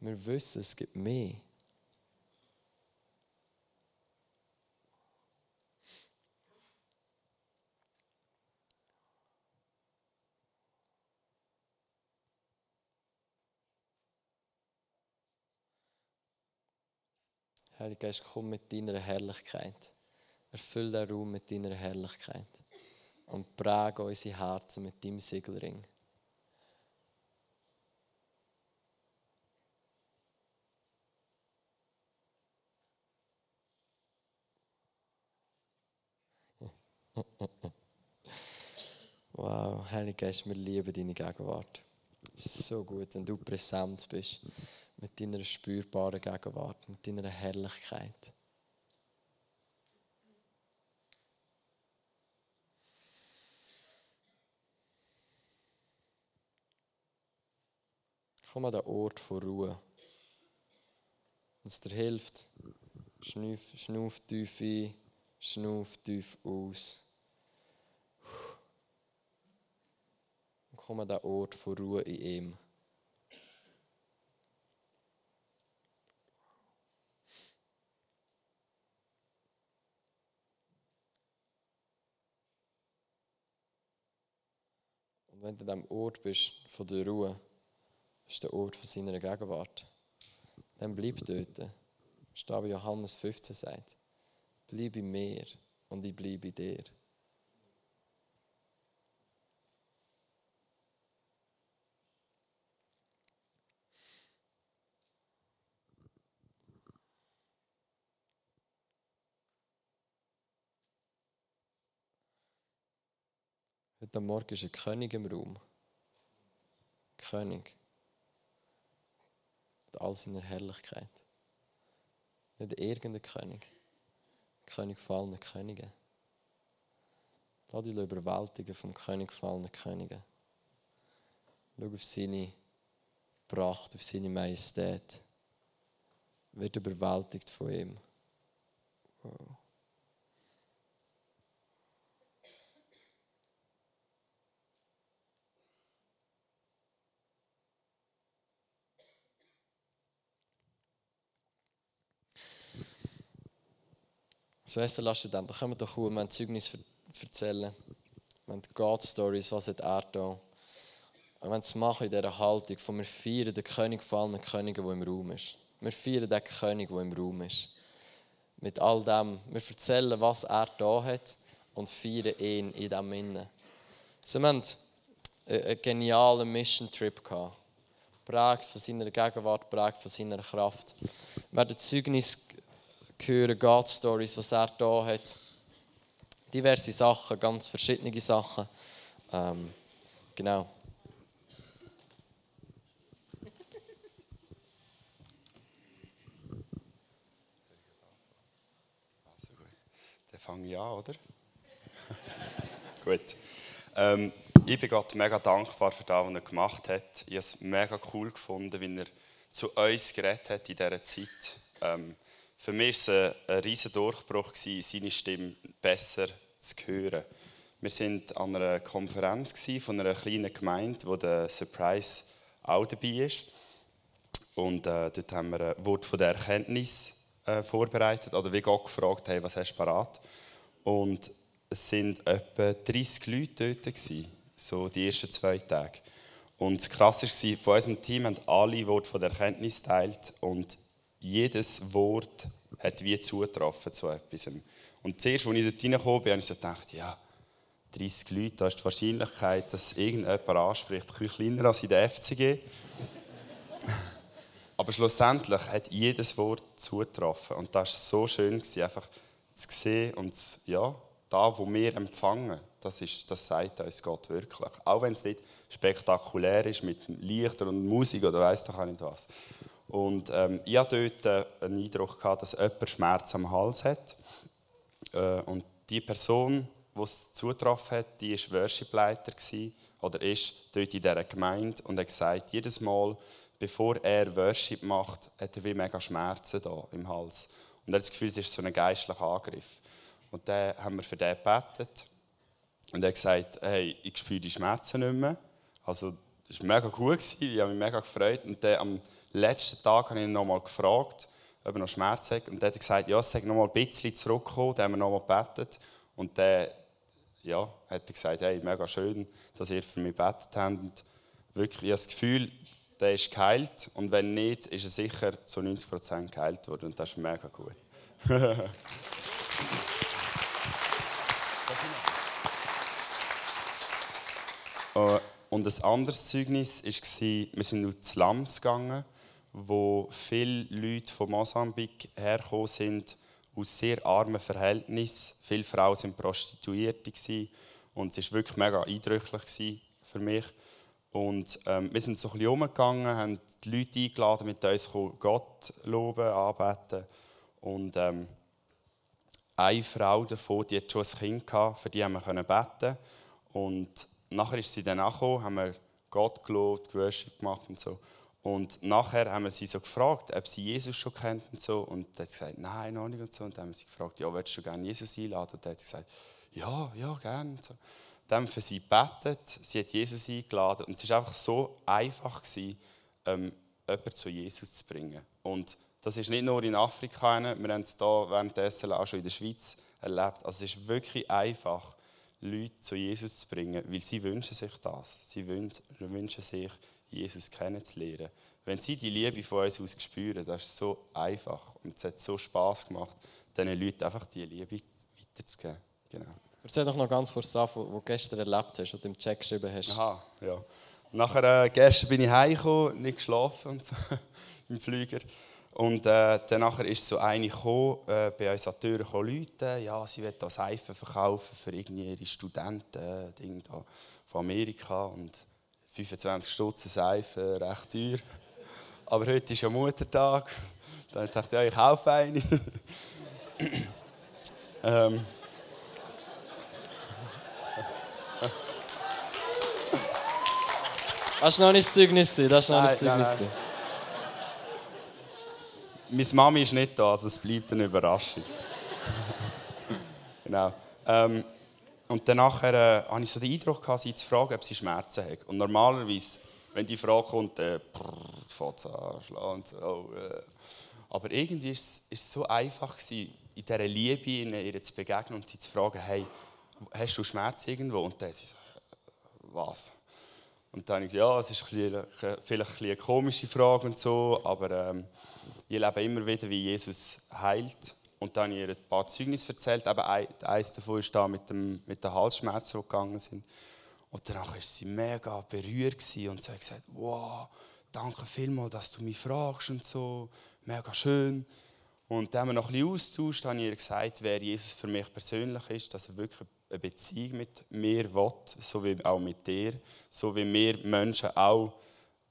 Wir wissen, es gibt mehr. Heiliger Geist, komm mit deiner Herrlichkeit. Erfüll den Raum mit deiner Herrlichkeit. Und präge unsere Herzen mit deinem Siegelring. [LAUGHS] Wow, Heiliger Geist, wir lieben deine Gegenwart. So gut, wenn du präsent bist mit deiner spürbaren Gegenwart, mit deiner Herrlichkeit. Komm an den Ort von Ruhe. Wenn es dir hilft, schnuff, schnuff tief ein, schnuff tief aus. Und komm an den Ort von Ruhe in ihm. Und wenn du an dem Ort bist von der Ruhe, ist der Ort von seiner Gegenwart, dann bleib dort. Steht Johannes 15 sagt. Bleib in mir und ich bleibe in dir. Heute Morgen ist ein König im Raum. König. Mit all seiner Herrlichkeit. Nicht irgendein König. König fallener Könige. Lass dich überwältigen vom König fallener Könige. Schau auf seine Pracht, auf seine Majestät. Wird überwältigt von ihm. Wow. So, lass dir dann, da kommen wir doch wir ein Zeugnis erzählen. Wir haben God-Stories, was hat er da? Wir wollen es machen in dieser Haltung, von wir feiern den König gefallenen Könige, der im Raum ist. Wir feiern den König, der im Raum ist. Mit all dem, wir erzählen, was er da hat und feiern ihn in diesem Innen. Wir haben einen genialen Mission-Trip gehabt. Prägt von seiner Gegenwart, prägt von seiner Kraft. Wir haben Zeugnis hören God Stories, was er da hat. Diverse Sachen, ganz verschiedene Sachen. Ähm, genau. Dann fange ich an, oder? [LAUGHS] gut. Ähm, ich bin Gott mega dankbar für das, was er gemacht hat. Ich habe es mega cool gefunden, wie er zu uns geredet hat in dieser Zeit. Ähm, für mich war es ein, riesiger Durchbruch, seine Stimme besser zu hören. Wir waren an einer Konferenz von einer kleinen Gemeinde, wo der Surprise auch dabei ist. Und äh, dort haben wir ein Wort von der Erkenntnis äh, vorbereitet, oder wie Gott gefragt hat, was hast du parat? Und es waren etwa 30 Leute dort, gewesen, so die ersten zwei Tage. Und das Krasse war, von unserem Team haben alle Wort von der Erkenntnis geteilt und jedes Wort hat wie zugetroffen zu etwas. Und zuerst, als ich dort reingekommen bin, habe ich so gedacht, ja, 30 Leute, da ist die Wahrscheinlichkeit, dass irgendjemand anspricht, ein bisschen kleiner als in der FCG. [LAUGHS] Aber schlussendlich hat jedes Wort zugetroffen. Und das war so schön, einfach zu sehen und zu, ja, da, wo wir empfangen, das, ist, das sagt uns Gott wirklich. Auch wenn es nicht spektakulär ist mit Lichter und Musik oder weiß doch auch nicht was. Und ähm, ich hatte dort äh, einen Eindruck, gehabt, dass jemand Schmerz am Hals hat. Äh, und die Person, die es zugetroffen hat, die war Worshipleiter oder ist dort in dieser Gemeinde und hat gesagt, jedes Mal, bevor er Worship macht, hat er wie mega Schmerzen da im Hals. Und er hat das Gefühl, es ist so ein geistlicher Angriff. Und dann haben wir für den gebetet. Und er hat gesagt, hey, ich spüre die Schmerzen nicht mehr. Also, das war mega cool, ich habe mich mega gefreut. Und dann am letzten Tag habe ich ihn nochmal gefragt, ob er noch Schmerzen hat. Und er hat gesagt, ja, es sei noch mal ein bisschen zurückgekommen. Dann haben wir nochmal gebetet. Und dann ja, hat er gesagt, hey, mega schön, dass ihr für mich gebetet habt. Und wirklich, ich habe das Gefühl, der ist geheilt. Und wenn nicht, ist er sicher zu 90% geheilt worden. Und das ist mega gut. [LAUGHS] Äh, und ein anderes Zeugnis war, wir sind zu Lams gegangen, wo viele Leute von Mosambik hergekommen sind, aus sehr armen Verhältnissen. Viele Frauen waren Prostituierte und es war wirklich mega eindrücklich für mich. Und ähm, wir sind so ein bisschen umgegangen, haben die Leute eingeladen, mit uns Gott loben, anbeten. Und ähm, eine Frau davon, die hatte schon ein Kind, gehabt, für die haben wir beten Und nachher ist sie dann angekommen, haben wir Gott gelobt, Worship gemacht und so. Und nachher haben wir sie so gefragt, ob sie Jesus schon kennt und so. Und dann hat sie gesagt, nein, noch nicht und so. Und dann haben wir sie gefragt, ja, willst du gerne Jesus einladen? Und dann hat sie gesagt, ja, ja, gerne. Und so. Dann haben wir für sie gebetet, sie hat Jesus eingeladen. Und es war einfach so einfach, gewesen, ähm, jemanden zu Jesus zu bringen. Und das ist nicht nur in Afrika, wir haben es hier währenddessen auch schon in der Schweiz erlebt. Also es ist wirklich einfach, Leute zu Jesus zu bringen, weil sie wünschen sich das. Sie wünschen sich, Jesus kennenzulernen. Wenn sie die Liebe von uns aus spüren, das ist so einfach und es hat so Spaß gemacht, diesen Leuten einfach die Liebe weiterzugeben. Genau. Erzähl doch noch ganz kurz auf, was du gestern erlebt hast und im Chat geschrieben hast. Aha, ja. Nachher, äh, gestern bin ich heimgekommen, nicht geschlafen und so, [LAUGHS] im Flüger. Und äh, dann nachher ist so eine gekommen, äh, bei uns an die Tür Leute, ja, sie will da Seifen verkaufen für irgendwie ihre Studenten äh, Ding da von Amerika und 25 Stutz Seife, recht teuer. Aber heute ist ja Muttertag, dann dachte ich, ja, ich kaufe eine. [CLEARS THROAT] ähm. Das war noch nicht das Zeugnis, das ist noch nicht das Zeugnis. Nein, nein. Meine Mami ist nicht da, also es bleibt eine Überraschung. [LAUGHS] genau. Ähm, und dann nachher, äh, hatte ich so den Eindruck, gehabt, sie zu fragen, ob sie Schmerzen hat. Und normalerweise, wenn die Frage kommt, äh, fängt es an so. Oh, äh. Aber irgendwie war es, so einfach, gewesen, in dieser Liebe in ihr zu begegnen und sie zu fragen, hey, hast du Schmerzen irgendwo? Und dann sie so, äh, was? Und dann habe ich gesagt, ja, es ist ein vielleicht eine komische Frage und so, aber ähm, ich erlebe immer wieder, wie Jesus heilt. Und dann habe ich ihr ein paar Zeugnisse erzählt. Eben eines davon ist da mit, dem, mit den Halsschmerzen, die gegangen sind. Und danach war sie mega berührt und sie hat gesagt, wow, danke vielmals, dass du mich fragst und so, mega schön. Und dann haben wir noch ein bisschen austauscht, habe ich ihr gesagt, wer Jesus für mich persönlich ist, dass er wirklich eine Beziehung mit mir will, so wie auch mit dir, so wie wir Menschen auch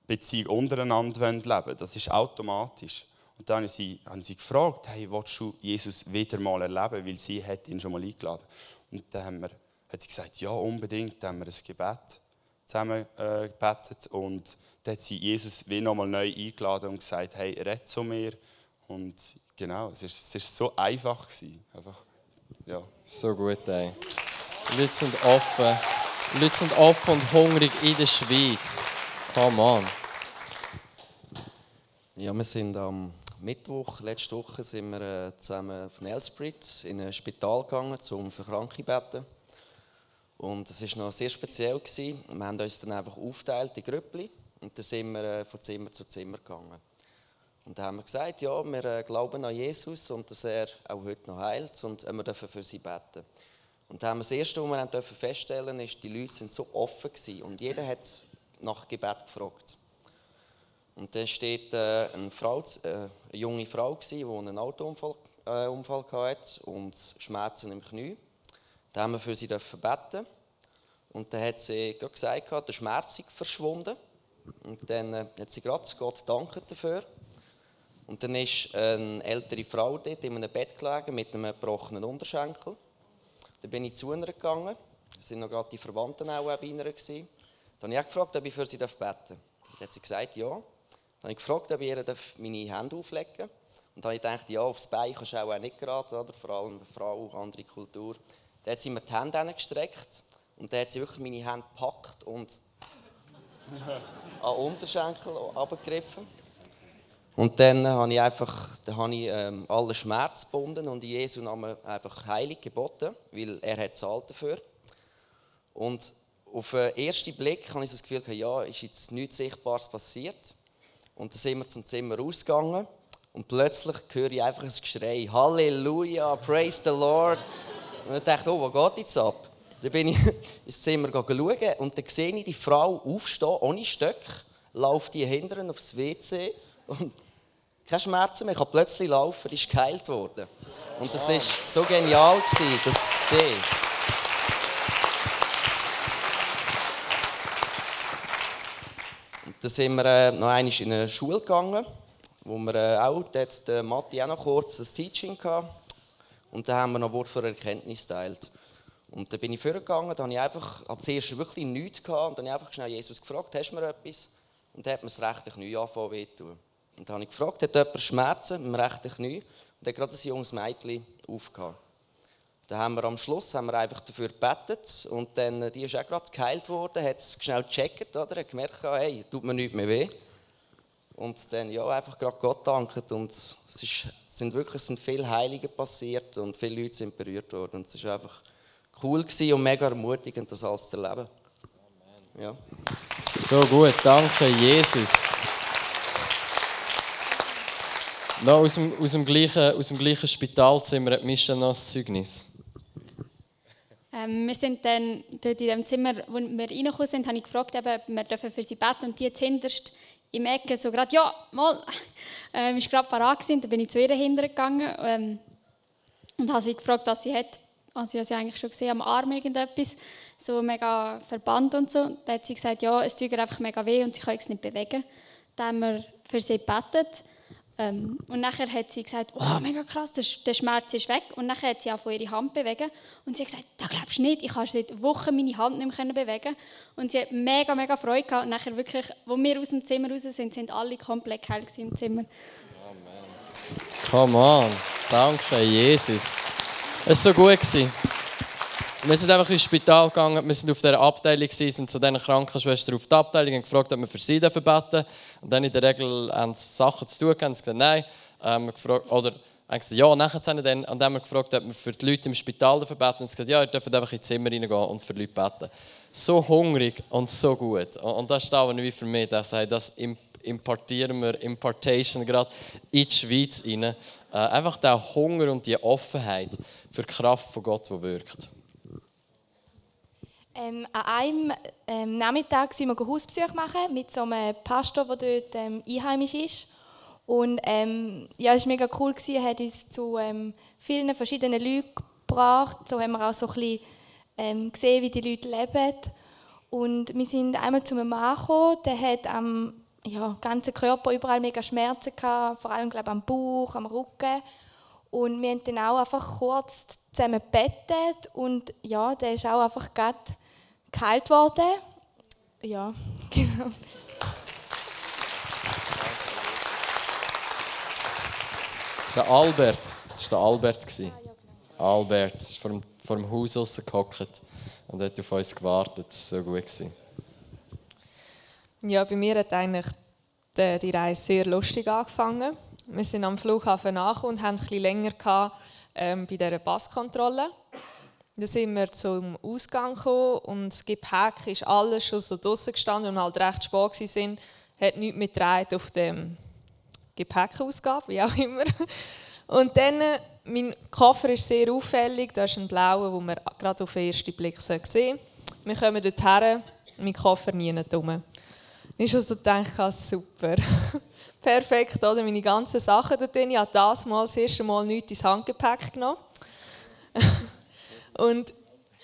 Beziehung untereinander leben wollen. Das ist automatisch. Und dann haben sie, haben sie gefragt, hey, willst du Jesus wieder mal erleben? Weil sie hat ihn schon mal eingeladen. Und dann haben wir, hat sie gesagt, ja, unbedingt. Dann haben wir ein Gebet zusammen äh, gebetet. Und dann hat sie Jesus wie nochmal neu eingeladen und gesagt, hey, red zu mir. Und genau, es es ist so einfach. Gewesen. Einfach ja. So gut, ey. Leute sind offen. Leute sind offen und hungrig in der Schweiz. Come on. Ja, wir sind am Mittwoch, letzte Woche, sind wir äh, zusammen auf Nelsbrit in ein Spital gegangen, um für Kranke zu beten. Und es war noch sehr speziell. Gewesen. Wir haben uns dann einfach aufgeteilt in Grüppli und dann sind wir äh, von Zimmer zu Zimmer gegangen. Und dann haben wir gesagt, ja, wir äh, glauben an Jesus und dass er auch heute noch heilt und wir dürfen für sie beten. Und dann haben wir das Erste, was wir dürfen feststellen ist, die Leute sind so offen gewesen und jeder hat nach Gebet gefragt. Und dann steht äh, eine, Frau, äh, eine junge Frau, gewesen, die einen Autounfall äh, Unfall hatte und Schmerzen im Knie. Da haben wir für sie beten. Und dann hat sie gerade gesagt, der Schmerz ist verschwunden. Und dann hat sie gerade Gott danken dafür. Und dann ist eine ältere Frau dort in einem Bett gelegen mit einem gebrochenen Unterschenkel. Dann bin ich zu ihr gegangen. Es waren noch gerade die Verwandten auch bei ihr. Gewesen. Dann habe ich gefragt, ob ich für sie beten darf. Dann hat sie gesagt, ja. Dann habe ich gefragt, ob ich ihr meine Hände auflegen darf. Und dann habe ich gedacht, ja, aufs Bein kannst du auch nicht gerade, oder? vor allem eine Frau, andere Kultur. Dann hat sie mir die Hände gestreckt und dann hat sie wirklich meine Hände gepackt und [LAUGHS] an Unterschenkel abgegriffen. Und dann habe ich einfach habe ich, ähm, alle Schmerz gebunden und in Jesu Namen einfach heilig geboten, weil er hat zahlt dafür. Und auf den ersten Blick habe ich das Gefühl, ja, ist jetzt nichts Sichtbares passiert. Und dann sind wir zum Zimmer rausgegangen und plötzlich höre ich einfach ein Geschrei. Halleluja, praise the Lord. Und dann dachte ich, oh, was geht jetzt ab? Dann bin ich [LAUGHS] ins Zimmer schauen und dann sehe ich die Frau aufstehen, ohne Stöcke, lauft die hinterher aufs WC und keine Schmerzen mehr. Ich kann plötzlich laufen, ist geheilt worden. Und das war so genial, das zu sehen. Und dann sind wir äh, noch einmal in eine Schule gegangen, wo wir äh, auch, dort der Matti auch noch kurz ein Teaching hatten. Und dann haben wir noch Wort für Erkenntnis geteilt. Und dann bin ich vorgegangen, da habe ich einfach, hatte zuerst wirklich nichts gehabt, und dann habe ich einfach schnell Jesus gefragt, hast du mir etwas? Und dann hat mir das rechte Knie angefangen wehtun. Und dann habe ich gefragt, hat jemand Schmerzen im rechten Knie? Und dann hat gerade ein junges Mädchen aufgehört. Dann haben wir am Schluss haben wir einfach dafür gebetet und dann, äh, die ist auch gerade geheilt worden, hat es schnell gecheckt, oder? hat gemerkt, hey, tut mir nichts mehr weh. Und dann ja, einfach gerade Gott danken und es ist, sind wirklich sind viele Heilige passiert und viele Leute sind berührt worden. Und es war einfach cool und mega ermutigend, das alles zu erleben. Ja. So gut, danke Jesus. Noch aus dem, aus dem, gleichen, aus dem gleichen Spitalzimmer hat Mischa noch ein Zeugnis. Ähm, wir sind dann dort in dem Zimmer, wo wir reingekommen sind, habe ich gefragt, ob wir für sie beten und die jetzt hinterst im Ecke so gerade, ja, mal, [LAUGHS] ähm, ist gerade parat gewesen. Dann bin ich zu ihr hintergegangen ähm, und habe sie gefragt, was sie hat. Also ich habe sie eigentlich schon gesehen, am Arm irgendetwas, so mega verbannt und so. Dann hat sie gesagt, ja, es tut ihr einfach mega weh und sie kann es nicht bewegen. Dann haben wir für sie gebetet ähm, und nachher hat sie gesagt, oh, mega krass, der, der, Schmerz ist weg. Und nachher hat sie auch ihre Hand bewegen und sie hat gesagt, da glaubst du nicht, ich kann seit Wochen meine Hand nicht mehr bewegen. Und sie hat mega, mega Freude gehabt. Und nachher wirklich, wo wir aus dem Zimmer raus sind, sind alle komplett heil im Zimmer. Amen. Come on, danke Jesus. Es war so gut. Wir sind einfach ins Spital gegangen, wir sind auf dieser Abteilung, sind zu diesen Krankenschwestern auf die Abteilung und gefragt, ob wir für sie beten dürfen. Und dann in der Regel haben sie Sachen zu tun, haben sie gesagt, nein. Ähm, gefragt, oder haben gesagt, ja, nachher dann. Und dann haben wir gefragt, ob wir für die Leute im Spital beten dürfen. Und sie gesagt, ja, ihr dürft einfach ins Zimmer reingehen und für Leute beten. So hungrig und so gut. Und das ist auch wie für mich, dass ich das importieren wir, Importation gerade in die Schweiz rein. Äh, einfach der Hunger und die Offenheit für die Kraft von Gott, die wirkt. Ähm, an einem ähm, Nachmittag sind wir Hausbesuch machen mit so einem Pastor, der dort ähm, einheimisch ist. Und ähm, ja, es war mega cool, er hat uns zu ähm, vielen verschiedenen Leuten gebracht. So haben wir auch so ein bisschen ähm, gesehen, wie die Leute leben. Und wir sind einmal zu einem Mann gekommen, der hat am ja, ganzen Körper überall mega Schmerzen gehabt, vor allem glaube am Bauch, am Rücken. Und wir haben dann auch einfach kurz zusammen gebettet und ja, der ist auch einfach gerade geheilt worden. Ja, [LAUGHS] genau. Der Albert, das war der Albert. Albert ist vor dem, vor dem Haus rausgehockt und hat auf uns gewartet. Das war so gut. Ja, bei mir hat eigentlich die Reise sehr lustig angefangen. Wir sind am Flughafen nach und haben ein bisschen länger gehabt, ähm, bei dieser Passkontrolle. Dann sind wir zum Ausgang gekommen und das Gepäck ist alles schon so draußen gestanden und halt recht spät sind, hat nichts mehr auf dem Gepäckausgabe, wie auch immer. Und dann, mein Koffer ist sehr auffällig, da ist ein blauer, den man gerade auf den ersten Blick sehen Wir kommen dorthin, mein Koffer nie rum. Dann ist also gedacht, ah, super, [LAUGHS] perfekt, oder? meine ganzen Sachen dort drin. Ich habe das Mal das erste Mal nichts ins Handgepäck genommen. [LAUGHS] Und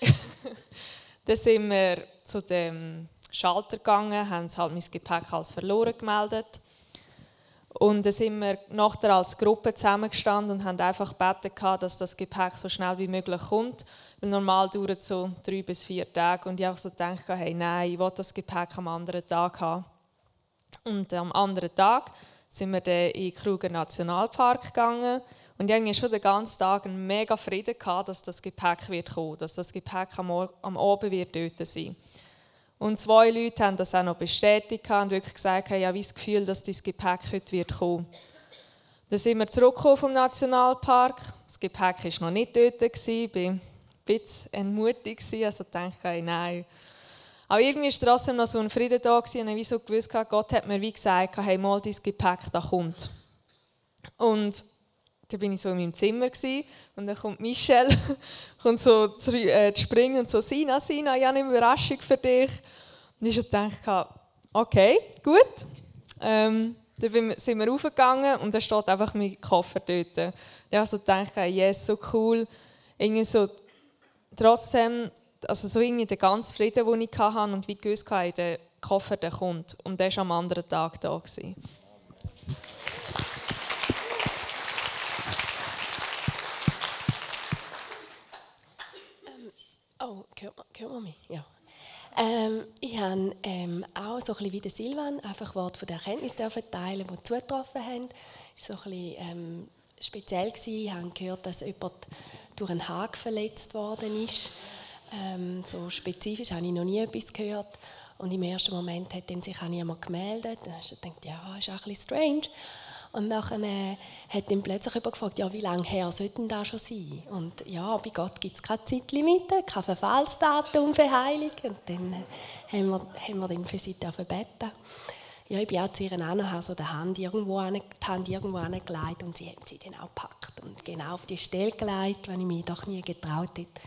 [LAUGHS] dann sind wir zu dem Schalter gegangen, haben halt mein Gepäck als verloren gemeldet. Und dann sind wir nachher als Gruppe zusammengestanden und haben einfach gebeten, dass das Gepäck so schnell wie möglich kommt. Weil normal dauert es so drei bis vier Tage. Und ich habe so gedacht, hey, nein, ich will das Gepäck am anderen Tag haben. Und am anderen Tag sind wir dann in den Kruger Nationalpark gegangen und ich hatte schon den ganzen Tag einen mega Frieden, gehabt, dass das Gepäck wird kommen, dass das Gepäck am, am Abend wird dort sein Und zwei Leute haben das auch noch bestätigt und wirklich gesagt, hey, ich habe das Gefühl, dass das Gepäck heute wird kommen. Dann sind wir zurückgekommen vom Nationalpark. Das Gepäck war noch nicht dort. Ich war ein bisschen entmutigt. Also dachte ich, nein. Aber irgendwie war trotzdem noch so ein Frieden da und ich gewusst, Gott hat mir wie gesagt, hey, mal dein Gepäck, da kommt. Und da bin ich so in meinem Zimmer gewesen, und dann kommt Michelle [LAUGHS] kommt so zu, äh, zu springen und so, Sina, Sina, ich habe eine Überraschung für dich. Und ich dachte, okay, gut. Ähm, dann sind wir raufgegangen und da steht einfach mein Koffer dort. Ich habe so gedacht, yes, so cool. Irgendwie so, trotzdem, also so irgendwie der ganze Frieden, den ich hatte und wie gewusst habe, der Koffer der kommt. Und der war am anderen Tag da. Gewesen. Oh, hört man mich? Ja. Ähm, ich habe ähm, auch so ein bisschen wie der Silvan einfach Wort von der Erkenntnis teilen, die zugetroffen haben. Es war so ein bisschen ähm, speziell. Gewesen. Ich habe gehört, dass jemand durch einen Haken verletzt worden ist. Ähm, so spezifisch habe ich noch nie etwas gehört. Und im ersten Moment hat sich auch niemand gemeldet. Dann habe ich gedacht, ja, ist auch ein bisschen strange. Und dann äh, hat dann plötzlich jemand gefragt, ja, wie lange her sollte das schon sein? Und ja, bei Gott gibt es keine Zeitlimite, kein Verfallsdatum für Heilung. Und dann äh, haben, wir, dann für sie beten. Ja, ich bin auch zu ihr auch noch so die Hand irgendwo, an, irgendwo angelegt und sie haben sie dann auch gepackt und genau auf die Stelle gelegt, wenn ich mich doch nie getraut hätte.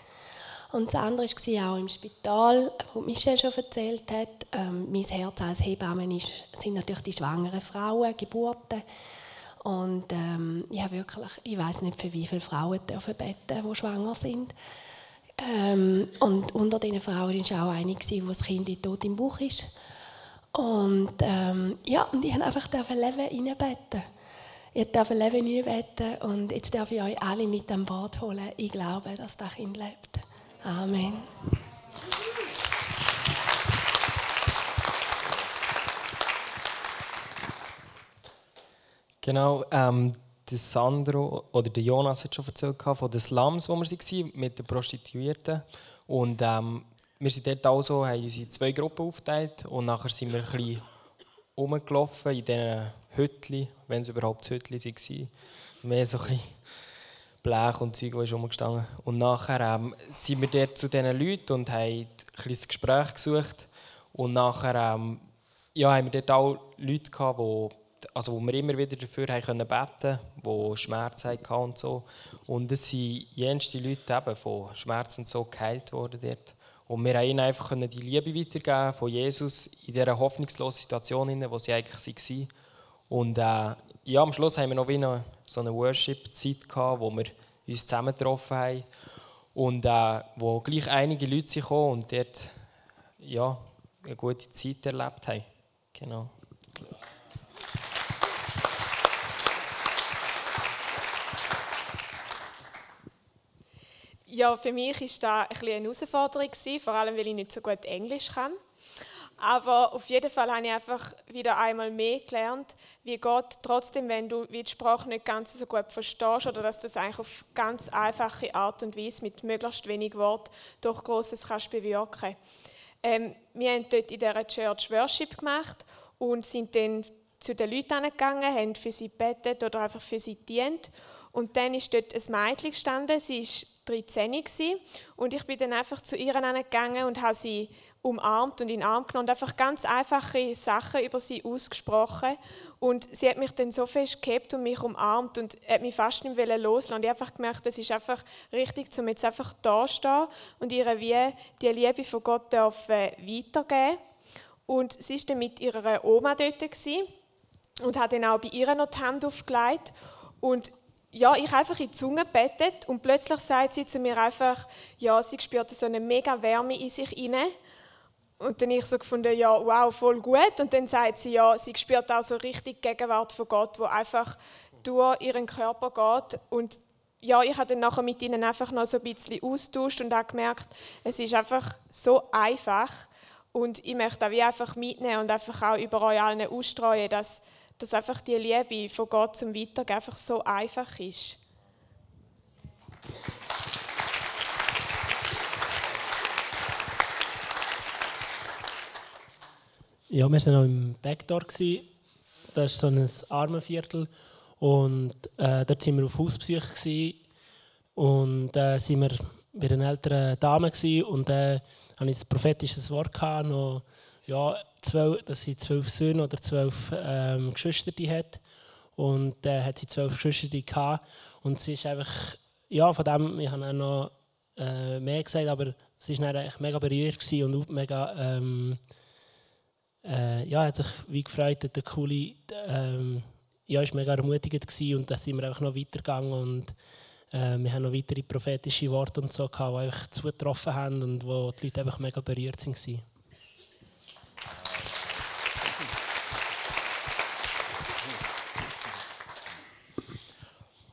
Und das andere war auch im Spital, wo Michelle schon erzählt hat. Ähm, mein Herz als Hebamme ist, sind natürlich die schwangeren Frauen, Geburten. Und ähm, ich wirklich, ich weiß nicht, für wie viele Frauen dürfen beten, die schwanger sind. Ähm, und unter diesen Frauen war auch eine, die das Kind tot im Bauch ist. Und ähm, ja, und ich durfte einfach Leben reinbeten. Ich darf Leben reinbeten und jetzt darf ich euch alle mit an Bord holen. Ich glaube, dass das Kind lebt. Amen. Genau, ähm, der Sandro oder der Jonas hat schon erzählt von den Slums, wo wir waren, mit den Prostituierten. Und ähm, wir sind dort also, haben uns in zwei Gruppen aufgeteilt und nachher sind wir ein bisschen rumgelaufen in diesen Hütchen, wenn es überhaupt Hütchen waren. Mehr so ein bisschen Blech und Zeug, die rumgestanden Und nachher ähm, sind wir dort zu diesen Leuten und haben ein Gespräch gesucht. Und nachher ähm, ja, haben wir dort auch Leute gehabt, die also wo wir immer wieder dafür haben können beten, die Schmerzen hatten und so. Und es sind jenste Leute eben von Schmerzen so geheilt worden dort. Und wir haben ihnen einfach die Liebe weitergeben von Jesus in dieser hoffnungslosen Situation, in der sie eigentlich waren. Und äh, ja, am Schluss haben wir noch wie eine, so eine Worship-Zeit gehabt, wo wir uns zusammen getroffen haben und äh, wo gleich einige Leute gekommen und dort ja, eine gute Zeit erlebt haben. Genau. Ja, für mich war das ein eine Herausforderung, vor allem weil ich nicht so gut Englisch kann. Aber auf jeden Fall habe ich einfach wieder einmal mehr gelernt, wie Gott trotzdem, wenn du die Sprache nicht ganz so gut verstehst oder dass du es eigentlich auf ganz einfache Art und Weise mit möglichst wenig Wort doch Großes kannst bewirken. Ähm, wir haben dort in dieser Church Worship gemacht und sind dann zu den Leuten gegangen, haben für sie gebetet oder einfach für sie dient. Und dann ist dort ein Mädchen gestanden, sie war 13 und ich bin dann einfach zu ihr gegangen und habe sie umarmt und in den Arm genommen und einfach ganz einfache Sachen über sie ausgesprochen. Und sie hat mich dann so fest gehabt und mich umarmt und hat mich fast nicht loslassen. Und ich habe einfach gemerkt, es ist einfach richtig, um jetzt einfach da stehen und ihr wie die Liebe von Gott dürfen weitergeben. Und sie war dann mit ihrer Oma dort und hat dann auch bei ihr noch die Hand aufgelegt. Und ja, ich einfach in die Zunge bettet und plötzlich sagt sie zu mir einfach, ja, sie spürt so eine mega Wärme in sich inne und dann ich so gefunden, ja, wow, voll gut. Und dann sagt sie, ja, sie spürt auch so richtig Gegenwart von Gott, wo einfach durch ihren Körper geht. Und ja, ich habe dann nachher mit ihnen einfach noch so ein bisschen austauscht und auch gemerkt, es ist einfach so einfach. Und ich möchte auch wie einfach mitnehmen und einfach auch über euch allen ausstreuen, dass, dass einfach die Liebe von Gott zum Weitergeben einfach so einfach ist. Ja, wir waren noch im Backdoor. Das ist so ein Armenviertel. Und äh, dort waren wir auf Hausbesuch. Und äh, sind wir bei einer älteren Dame gewesen, und dann äh, hatte ich ein prophetisches Wort gehabt, noch, ja, zwölf, dass sie zwölf Söhne oder zwölf ähm, Geschwister hat. Und dann äh, hat sie zwölf Geschwister gehabt. Und sie ist einfach, ja, von dem, ich habe auch noch äh, mehr gesagt, aber sie war eigentlich mega berührt und mega, ähm, äh, ja, hat sich wie gefreut, der coole, ähm, ja, ist mega ermutigend gewesen und dann sind wir einfach noch weitergegangen und äh, wir haben noch weitere prophetische Worte und so gehabt, die einfach zugetroffen haben und wo die Leute einfach mega berührt waren.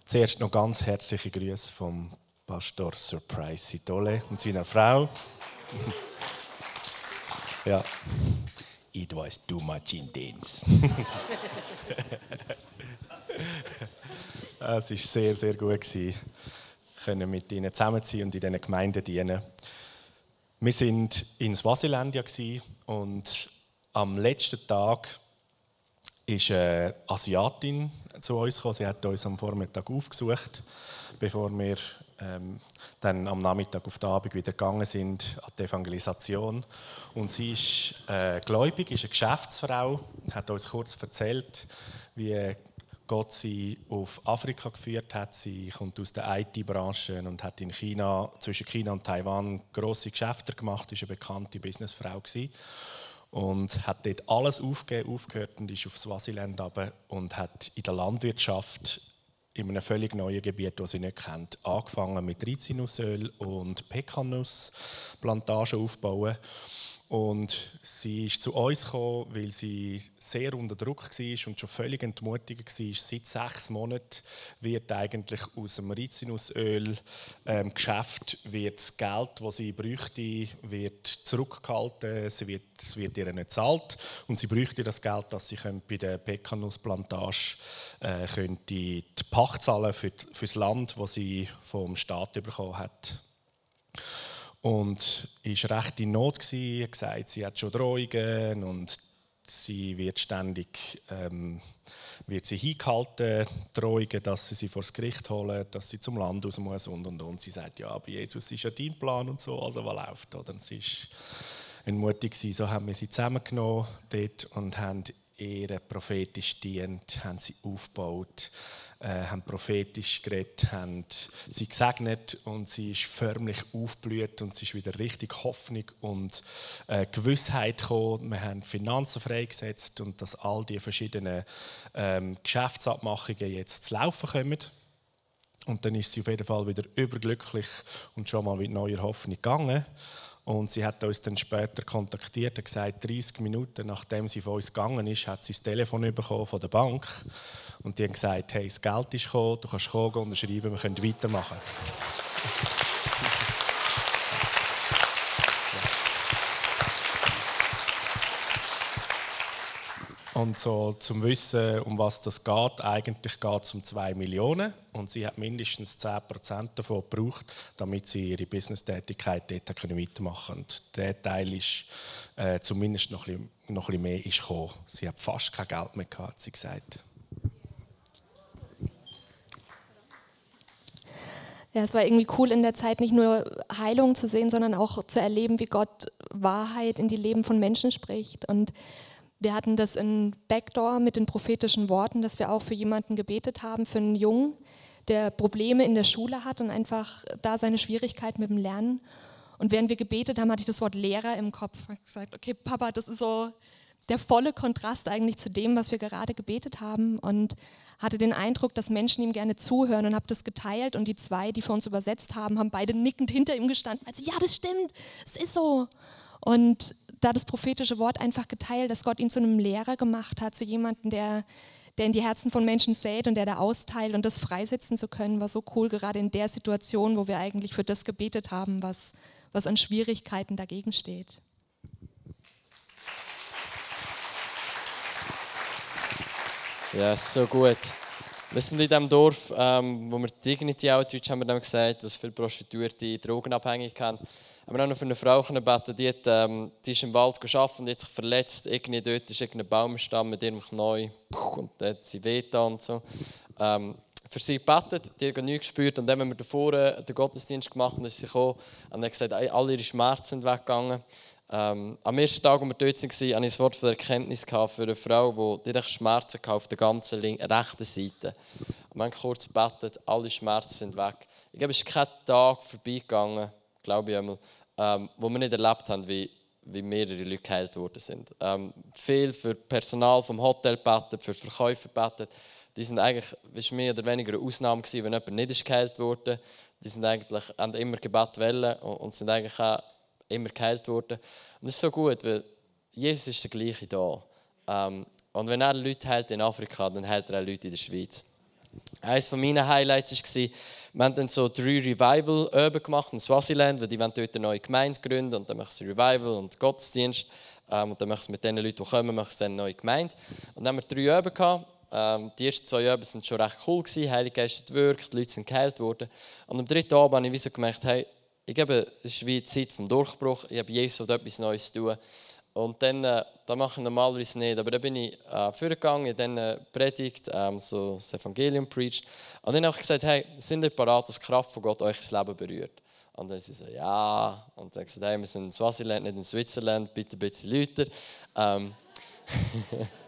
Zuerst noch ganz herzliche Grüße vom Pastor Surprise Sitole und seiner Frau. [LAUGHS] ja, it was too much intense. [LAUGHS] es war sehr, sehr gut. Gewesen. können mit ihnen zusammenziehen und in diesen Gemeinden dienen. Wir waren in Swasilandia und am letzten Tag ist eine Asiatin zu uns gekommen. Sie hat uns am Vormittag aufgesucht, bevor wir ähm, dann am Nachmittag auf den Abend wieder gegangen sind an die Evangelisation. Und sie ist äh, gläubig, ist eine Geschäftsfrau, hat uns kurz erzählt, wie Gott sie auf Afrika geführt hat. Sie kommt aus der IT-Branche und hat in China, zwischen China und Taiwan große Geschäfte gemacht, ist eine bekannte Businessfrau gewesen und hat dort alles aufgegeben, aufgehört und ist auf Swasiland runter und hat in der Landwirtschaft in einem völlig neuen Gebiet, das sie nicht kennt, angefangen mit Rizinusöl und Pekanusplantagen aufbauen und sie ist zu uns gekommen, weil sie sehr unter Druck war und schon völlig entmutigt war. Seit sechs Monaten wird eigentlich aus dem Rizinusöl-Geschäft ähm, das Geld, das sie bräuchte, wird zurückgehalten. Es wird, es wird ihr nicht gezahlt. Und sie bräuchte das Geld, dass sie bei der Pekanusplantage äh, könnte die Pacht zahlen für, für das Land, das sie vom Staat bekommen hat und war recht in Not gewesen. hat gesagt, sie hat schon Drohungen und sie wird ständig ähm, wird sie hingehalten, Drohungen, dass sie sie vor das Gericht holen, dass sie zum Land aus muss und und und. Sie sagt, ja, aber Jesus ist ja dein Plan und so, also was läuft? Oder? Und sie war entmutigt, so haben wir sie zusammengenommen dort und haben ihr prophetisch dient, haben sie aufgebaut äh, haben prophetisch geredet, haben sie gesegnet und sie ist förmlich aufgeblüht und es ist wieder richtig Hoffnung und äh, Gewissheit gekommen. Wir haben Finanzen freigesetzt und dass all die verschiedenen ähm, Geschäftsabmachungen jetzt zu laufen kommen. Und dann ist sie auf jeden Fall wieder überglücklich und schon mal mit neuer Hoffnung gegangen. Und sie hat uns dann später kontaktiert und gesagt, 30 Minuten nachdem sie von uns gegangen ist, hat sie das Telefon bekommen von der Bank und die haben gesagt, hey, das Geld ist gekommen, du kannst kommen, unterschreiben, wir können weitermachen. Und so zum Wissen, um was das geht, eigentlich geht es um 2 Millionen und sie hat mindestens 10% davon gebraucht, damit sie ihre Business-Tätigkeit dort können weitermachen können. Und der Teil ist äh, zumindest noch bisschen mehr ist gekommen. Sie hat fast kein Geld mehr gehabt, hat sie gesagt. Ja, es war irgendwie cool in der Zeit nicht nur Heilung zu sehen, sondern auch zu erleben, wie Gott Wahrheit in die Leben von Menschen spricht. Und wir hatten das in Backdoor mit den prophetischen Worten, dass wir auch für jemanden gebetet haben, für einen Jungen, der Probleme in der Schule hat und einfach da seine Schwierigkeiten mit dem Lernen. Und während wir gebetet haben, hatte ich das Wort Lehrer im Kopf. Habe gesagt, okay, Papa, das ist so der volle Kontrast eigentlich zu dem, was wir gerade gebetet haben und hatte den Eindruck, dass Menschen ihm gerne zuhören und habe das geteilt und die zwei, die für uns übersetzt haben, haben beide nickend hinter ihm gestanden. Also ja, das stimmt, es ist so. Und da das prophetische Wort einfach geteilt, dass Gott ihn zu einem Lehrer gemacht hat, zu jemandem, der, der in die Herzen von Menschen sät und der da austeilt und das freisetzen zu können, war so cool, gerade in der Situation, wo wir eigentlich für das gebetet haben, was, was an Schwierigkeiten dagegen steht. Ja, so gut. Wir sind in diesem Dorf, ähm, wo wir Dignity Outreach haben wir dann gesagt, was viele Prostituierte drogenabhängig haben. Haben wir auch noch für eine Frau beten, die, hat, ähm, die ist im Wald geschafft und hat sich verletzt. Irgendwie dort ist irgendein Baumstamm mit ihrem Knäuel und dann hat sie wehgetan und so. Ähm, für sie gebetet, die haben nichts gespürt. Und dann haben wir davor den Gottesdienst gemacht und ist sie gekommen und hat gesagt, alle ihre Schmerzen sind weggegangen. Ähm, am ersten Tag, als wir dort waren, hatte ich ein Wort von Erkenntnis für eine Frau, die direkt Schmerzen hatte auf der ganzen rechten Seite. Und wir haben kurz gebetet, alle Schmerzen sind weg. Ich glaube, es ist kein Tag vorbeigegangen, glaube ich einmal, ähm, wo wir nicht erlebt haben, wie, wie mehrere Leute geheilt worden sind. Ähm, viel für Personal vom Hotel gebetet, für Verkäufer gebetet. Die sind eigentlich, mehr oder weniger eine Ausnahme gewesen, wenn jemand nicht geheilt wurde. Die sind eigentlich, haben immer Gebet wollen und sind eigentlich auch immer geheilt worden. Und das ist so gut, weil Jesus ist der gleiche da. Ähm, und wenn er Leute heilt in Afrika, dann heilt er auch Leute in der Schweiz. Eines von meinen Highlights war, wir haben dann so drei Revival-Öben gemacht in Swaziland, weil die wollen dort eine neue Gemeinde gründen und dann machen sie Revival und Gottesdienst. Ähm, und dann machen sie mit den Leuten, die kommen, machen sie eine neue Gemeinde. Und dann haben wir drei Öben gehabt. Ähm, die ersten zwei Öben waren schon recht cool, gewesen. Heilige Geist hat gewirkt, die Leute sind geheilt worden. Und am dritten Abend habe ich so gemerkt, hey, ich glaube, es ist wie die Zeit vom Durchbruch. Ich habe Jesus etwas Neues zu tun. Und dann, äh, das mache ich normalerweise nicht, aber dann bin ich äh, vorgegangen, dann äh, predigt, ähm, so das Evangelium preached. Und dann habe ich gesagt, hey, sind ihr parat, dass die Kraft von Gott euch das Leben berührt? Und dann sie so, ja. Und dann gesagt, hey, wir sind in Swaziland, nicht in Switzerland, bitte ein bisschen lauter. Ähm, [LAUGHS]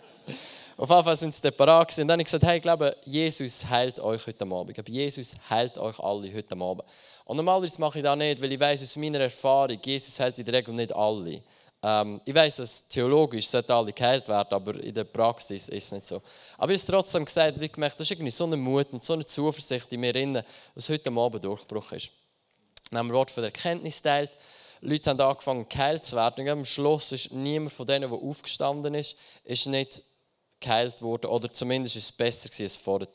Auf jeden Fall sind sie parat gewesen. Und dann habe ich gesagt, hey, ich glaube, Jesus heilt euch heute Abend. Ich glaube, Jesus heilt euch alle heute Abend. Und normalerweise mache ich das nicht, weil ich weiß aus meiner Erfahrung, Jesus heilt in der Regel nicht alle. Ähm, ich weiß, dass theologisch sollten alle geheilt werden, aber in der Praxis ist es nicht so. Aber ich habe es trotzdem gesagt, wie gemerkt, das ist irgendwie so eine Mut und so eine Zuversicht in mir dass heute Abend Durchbruch ist. Dann haben wir Wort von der Erkenntnis teilt. Leute haben angefangen, geheilt zu werden. Und am Schluss ist niemand von denen, der aufgestanden ist, ist nicht geheilt worden oder zumindest ist es besser als vorher.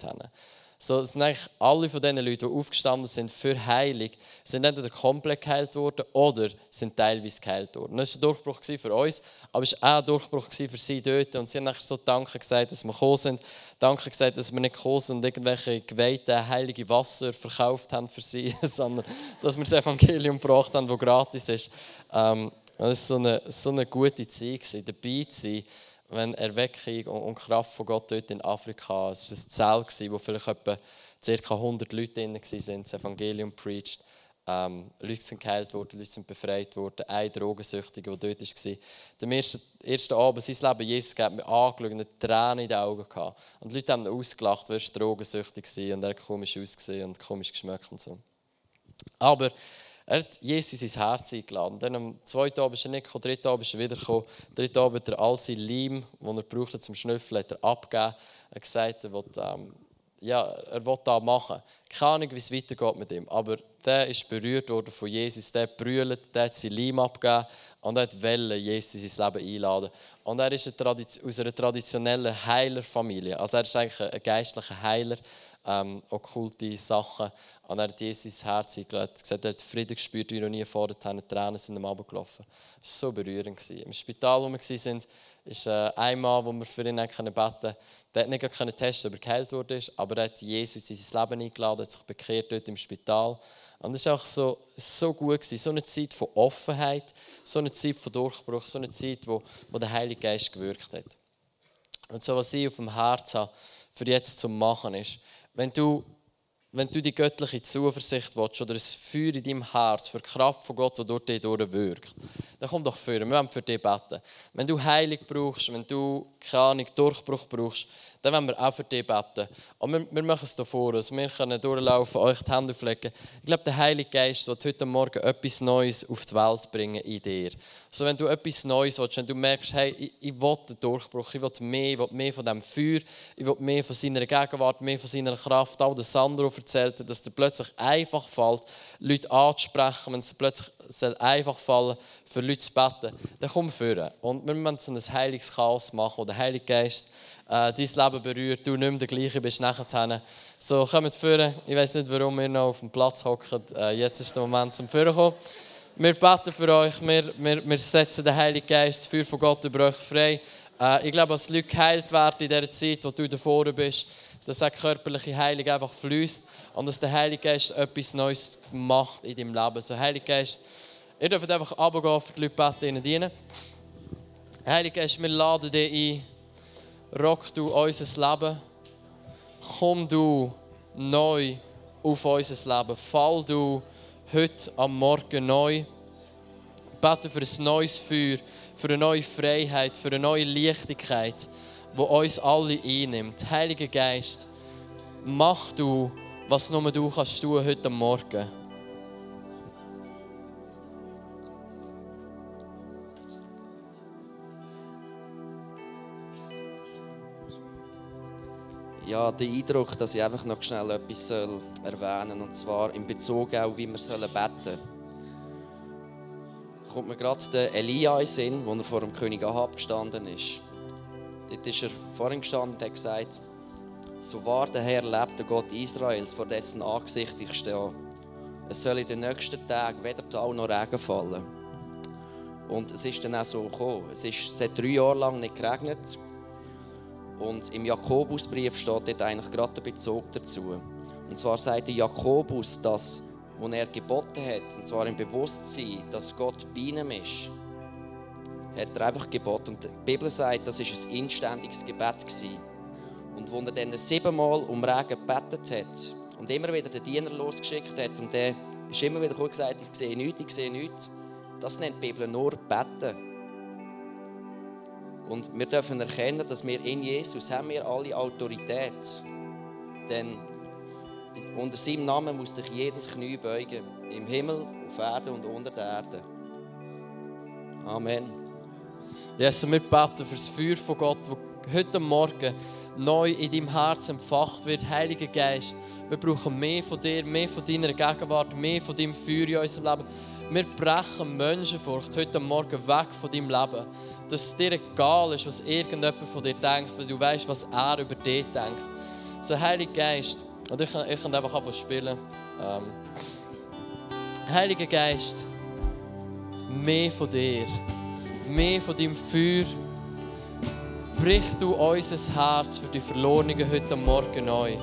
So, sind eigentlich alle von diesen Leuten, die aufgestanden sind für Heilung, sind entweder komplett geheilt worden oder sind teilweise geheilt worden. Das war ein Durchbruch für uns, aber es war auch ein Durchbruch für sie dort. Und sie haben so Danke gesagt, dass wir gekommen sind. Danke gesagt, dass wir nicht gekommen sind und irgendwelche geweihten, heilige Wasser verkauft haben für sie, [LAUGHS] sondern dass wir das Evangelium gebracht haben, das gratis ist. Ähm, das war so eine, so eine gute Zeit, dabei zu sein wenn Erweckung und Kraft von Gott dort in Afrika, es war ein Zelt, wo vielleicht etwa ca. 100 Leute drin waren, das Evangelium preached. Ähm, Leute sind geheilt worden, Leute sind befreit worden. Ein Drogensüchtiger, der dort war. Am ersten, ersten Abend sein Leben, Jesus hat mich angeschaut und Tränen in den Augen gehabt. Und die Leute haben ihn ausgelacht, weil er drogensüchtig war und er komisch ausgesehen und komisch geschmeckt und so. Aber er hat Jesus ins Herz eingeladen. Dann am zweiten Abend ist er nicht gekommen, dritten Abend ist er wiedergekommen. Dritten Abend hat er all sein Leim, den er brauchte zum Schnüffeln, hat er abgegeben. Er hat gesagt, er will, ähm, ja, er will das machen. Keine Ahnung, wie es weitergeht mit ihm. Aber der ist berührt worden von Jesus. Der brüllt, der hat sein Leim abgegeben und er wollte Jesus in sein Leben einladen. Und er ist aus einer traditionellen Heilerfamilie. Also er ist eigentlich ein geistlicher Heiler, ähm, okkulte Sachen. Und er hat Jesus ins Herz eingeladen, er hat Frieden gespürt, wie noch nie vorher hat. Tränen sind ihm runtergelaufen. Das war so berührend. Im Spital, wo wir waren, ist äh, ein Mann, wo wir für ihn beten konnten. Der hat nicht können testen, ob er geheilt wurde, aber er hat Jesus in sein Leben eingeladen, hat sich bekehrt dort im Spital. Und es war auch so, so gut, gewesen. so eine Zeit von Offenheit, so eine Zeit von Durchbruch, so eine Zeit, wo, wo der Heilige Geist gewirkt hat. Und so, was ich auf dem Herz habe, für jetzt zu machen, ist, wenn du wenn du die göttliche Zuversicht willst oder ein Feuer in deinem Herz für die Kraft von Gott, die durch dich durchwirkt, dann komm doch vor. Wir wollen für dich beten. Wenn du Heilig brauchst, wenn du keine Ahnung, Durchbruch brauchst, dann wollen wir auch für dich beten. Und wir, wir machen es hier vor uns. Wir können durchlaufen, euch die Hände auflegen. Ich glaube, der Heilige Geist wird heute Morgen etwas Neues auf die Welt bringen in dir. So, wenn du etwas Neues willst, wenn du merkst, hey, ich, ich will den Durchbruch, ich will mehr, ich will mehr von diesem Feuer, ich will mehr von seiner Gegenwart, mehr von seiner Kraft. Auch der Sandro erzählt, dass dir plötzlich einfach fällt, Leute anzusprechen, wenn es plötzlich einfach fallen, für Leute zu beten, dann komm führen. Und wir müssen ein heiliges Chaos machen, wo der Heilige Geist äh, dein Leben berührt, du nicht mehr der gleiche bist nachher. So, kommt führen. Ich weiß nicht, warum wir noch auf dem Platz hocken. Äh, jetzt ist der Moment zum Führen. Wir beten für euch, wir, wir, wir setzen den Heiligen Geist, das Feuer von Gott über euch frei. Äh, ich glaube, als Leute geheilt werden in dieser Zeit, wo du davor bist, dass auch körperliche Heilung einfach fließt und dass der Heilige Geist etwas Neues macht in deinem Leben. So, Heilige Geist, ihr dürft einfach runtergehen für die Leute beten, ihnen dienen. Heilige Geist, wir laden dich ein rock du unser Leben. Komm du, neu auf unser Leben. Fall du heute am Morgen neu. Bete für ein neues Feuer, für eine neue Freiheit, für eine neue Leichtigkeit, die uns alle einnimmt. Heiliger Geist, mach du, was nur du kannst tun heute Morgen. Ja, der Eindruck, dass ich einfach noch schnell etwas erwähnen soll, und zwar in Bezug auch, wie wir sollen beten sollen. Kommt mir gerade der Elia in Sinn, wo er vor dem König Ahab gestanden ist. Dort ist er vor ihm gestanden und hat gesagt, so wahr der Herr lebt, der Gott Israels, vor dessen Angesicht ich stehe. Es soll in den nächsten Tagen weder Tau noch Regen fallen. Und es ist dann auch so gekommen. Es ist seit drei Jahren lang nicht geregnet. Und im Jakobusbrief steht dort eigentlich gerade der Bezug dazu. Und zwar sagt der Jakobus, dass, wo er geboten hat, und zwar im Bewusstsein, dass Gott bei ihm ist, hat er einfach geboten. Und die Bibel sagt, das ist ein inständiges Gebet gewesen. Und wo er dann siebenmal um Regen gebetet hat und immer wieder den Diener losgeschickt hat und der ist immer wieder gesagt, ich sehe nichts, ich sehe nichts. Das nennt die Bibel nur Beten. Und wir dürfen erkennen, dass wir in Jesus haben wir alle Autorität. Denn unter seinem Namen muss sich jedes Knie beugen. Im Himmel, auf Erde und unter der Erde. Amen. Jesus, wir beten für das Feuer von Gott, das heute Morgen neu in deinem Herz empfacht wird. Heiliger Geist, wir brauchen mehr von dir, mehr von deiner Gegenwart, mehr von deinem Feuer in unserem Leben. Wir brechen Menschenfurcht heute Morgen weg von deinem Leben. Dass es dir egal ist, was irgendjemand von dir denkt, weil du weißt, was er über dich denkt. So, Heiliger Geist, und ich, ich kann einfach anfangen spielen. Ähm, Heiliger Geist, mehr von dir, mehr von deinem Feuer. Brich du unser Herz für die Verlorenen heute Morgen neu.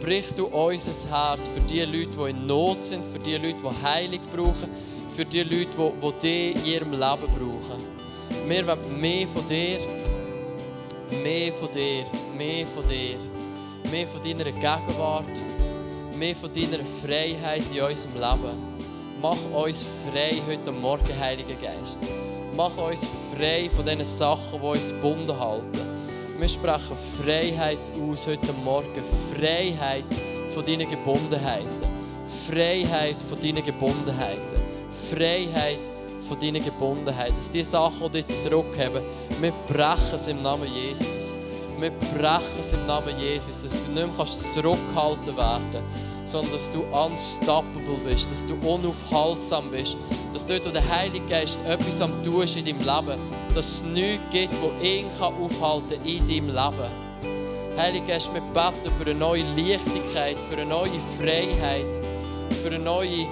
Brich du unser Herz für die Leute, die in Not sind, für die Leute, die Heilig brauchen, für die Leute, die, die in ihrem Leben brauchen. Wir wollen mehr von dir, mehr von dir, mehr von dir, mehr von deiner Gegenwart, mehr von deiner Freiheit in unserem Leben. Mach uns frei heute Morgen, Heiliger Geist. Mach uns frei von diesen Sachen, die uns gebunden halten. Wir sprechen Freiheit aus heute Morgen. Freiheit von deinen Gebundenheiten. Freiheit von deinen Gebundenheiten. Freiheit von deinen Gebundenheiten. Dass die Sachen, die dich zurückhaben, wir brechen es im Namen Jesus. Wir brechen es im Namen Jesus, dass du nicht mehr zurückgehalten werden kannst, sondern dass du unstoppable bist, dass du unaufhaltsam bist, dass dort, wo der Heilige Geist etwas am tun ist in deinem Leben, dass es nichts gibt, das ihn aufhalten kann in deinem Leben. Heilige Geist, wir beten für eine neue Leichtigkeit, für eine neue Freiheit, für eine neue,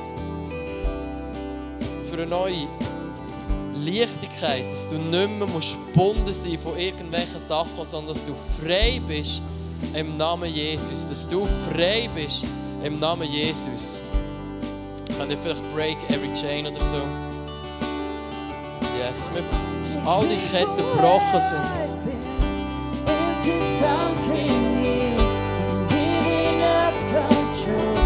für eine neue Lichtigkeit, dass du nicht mehr gebunden sein musst von irgendwelchen Sachen, sondern dass du frei bist im Namen Jesus. Dass du frei bist im Namen Jesus. Kann ich vielleicht break every chain oder so? Yes, wir, dass all die Ketten gebrochen sind. Into something new, giving up control.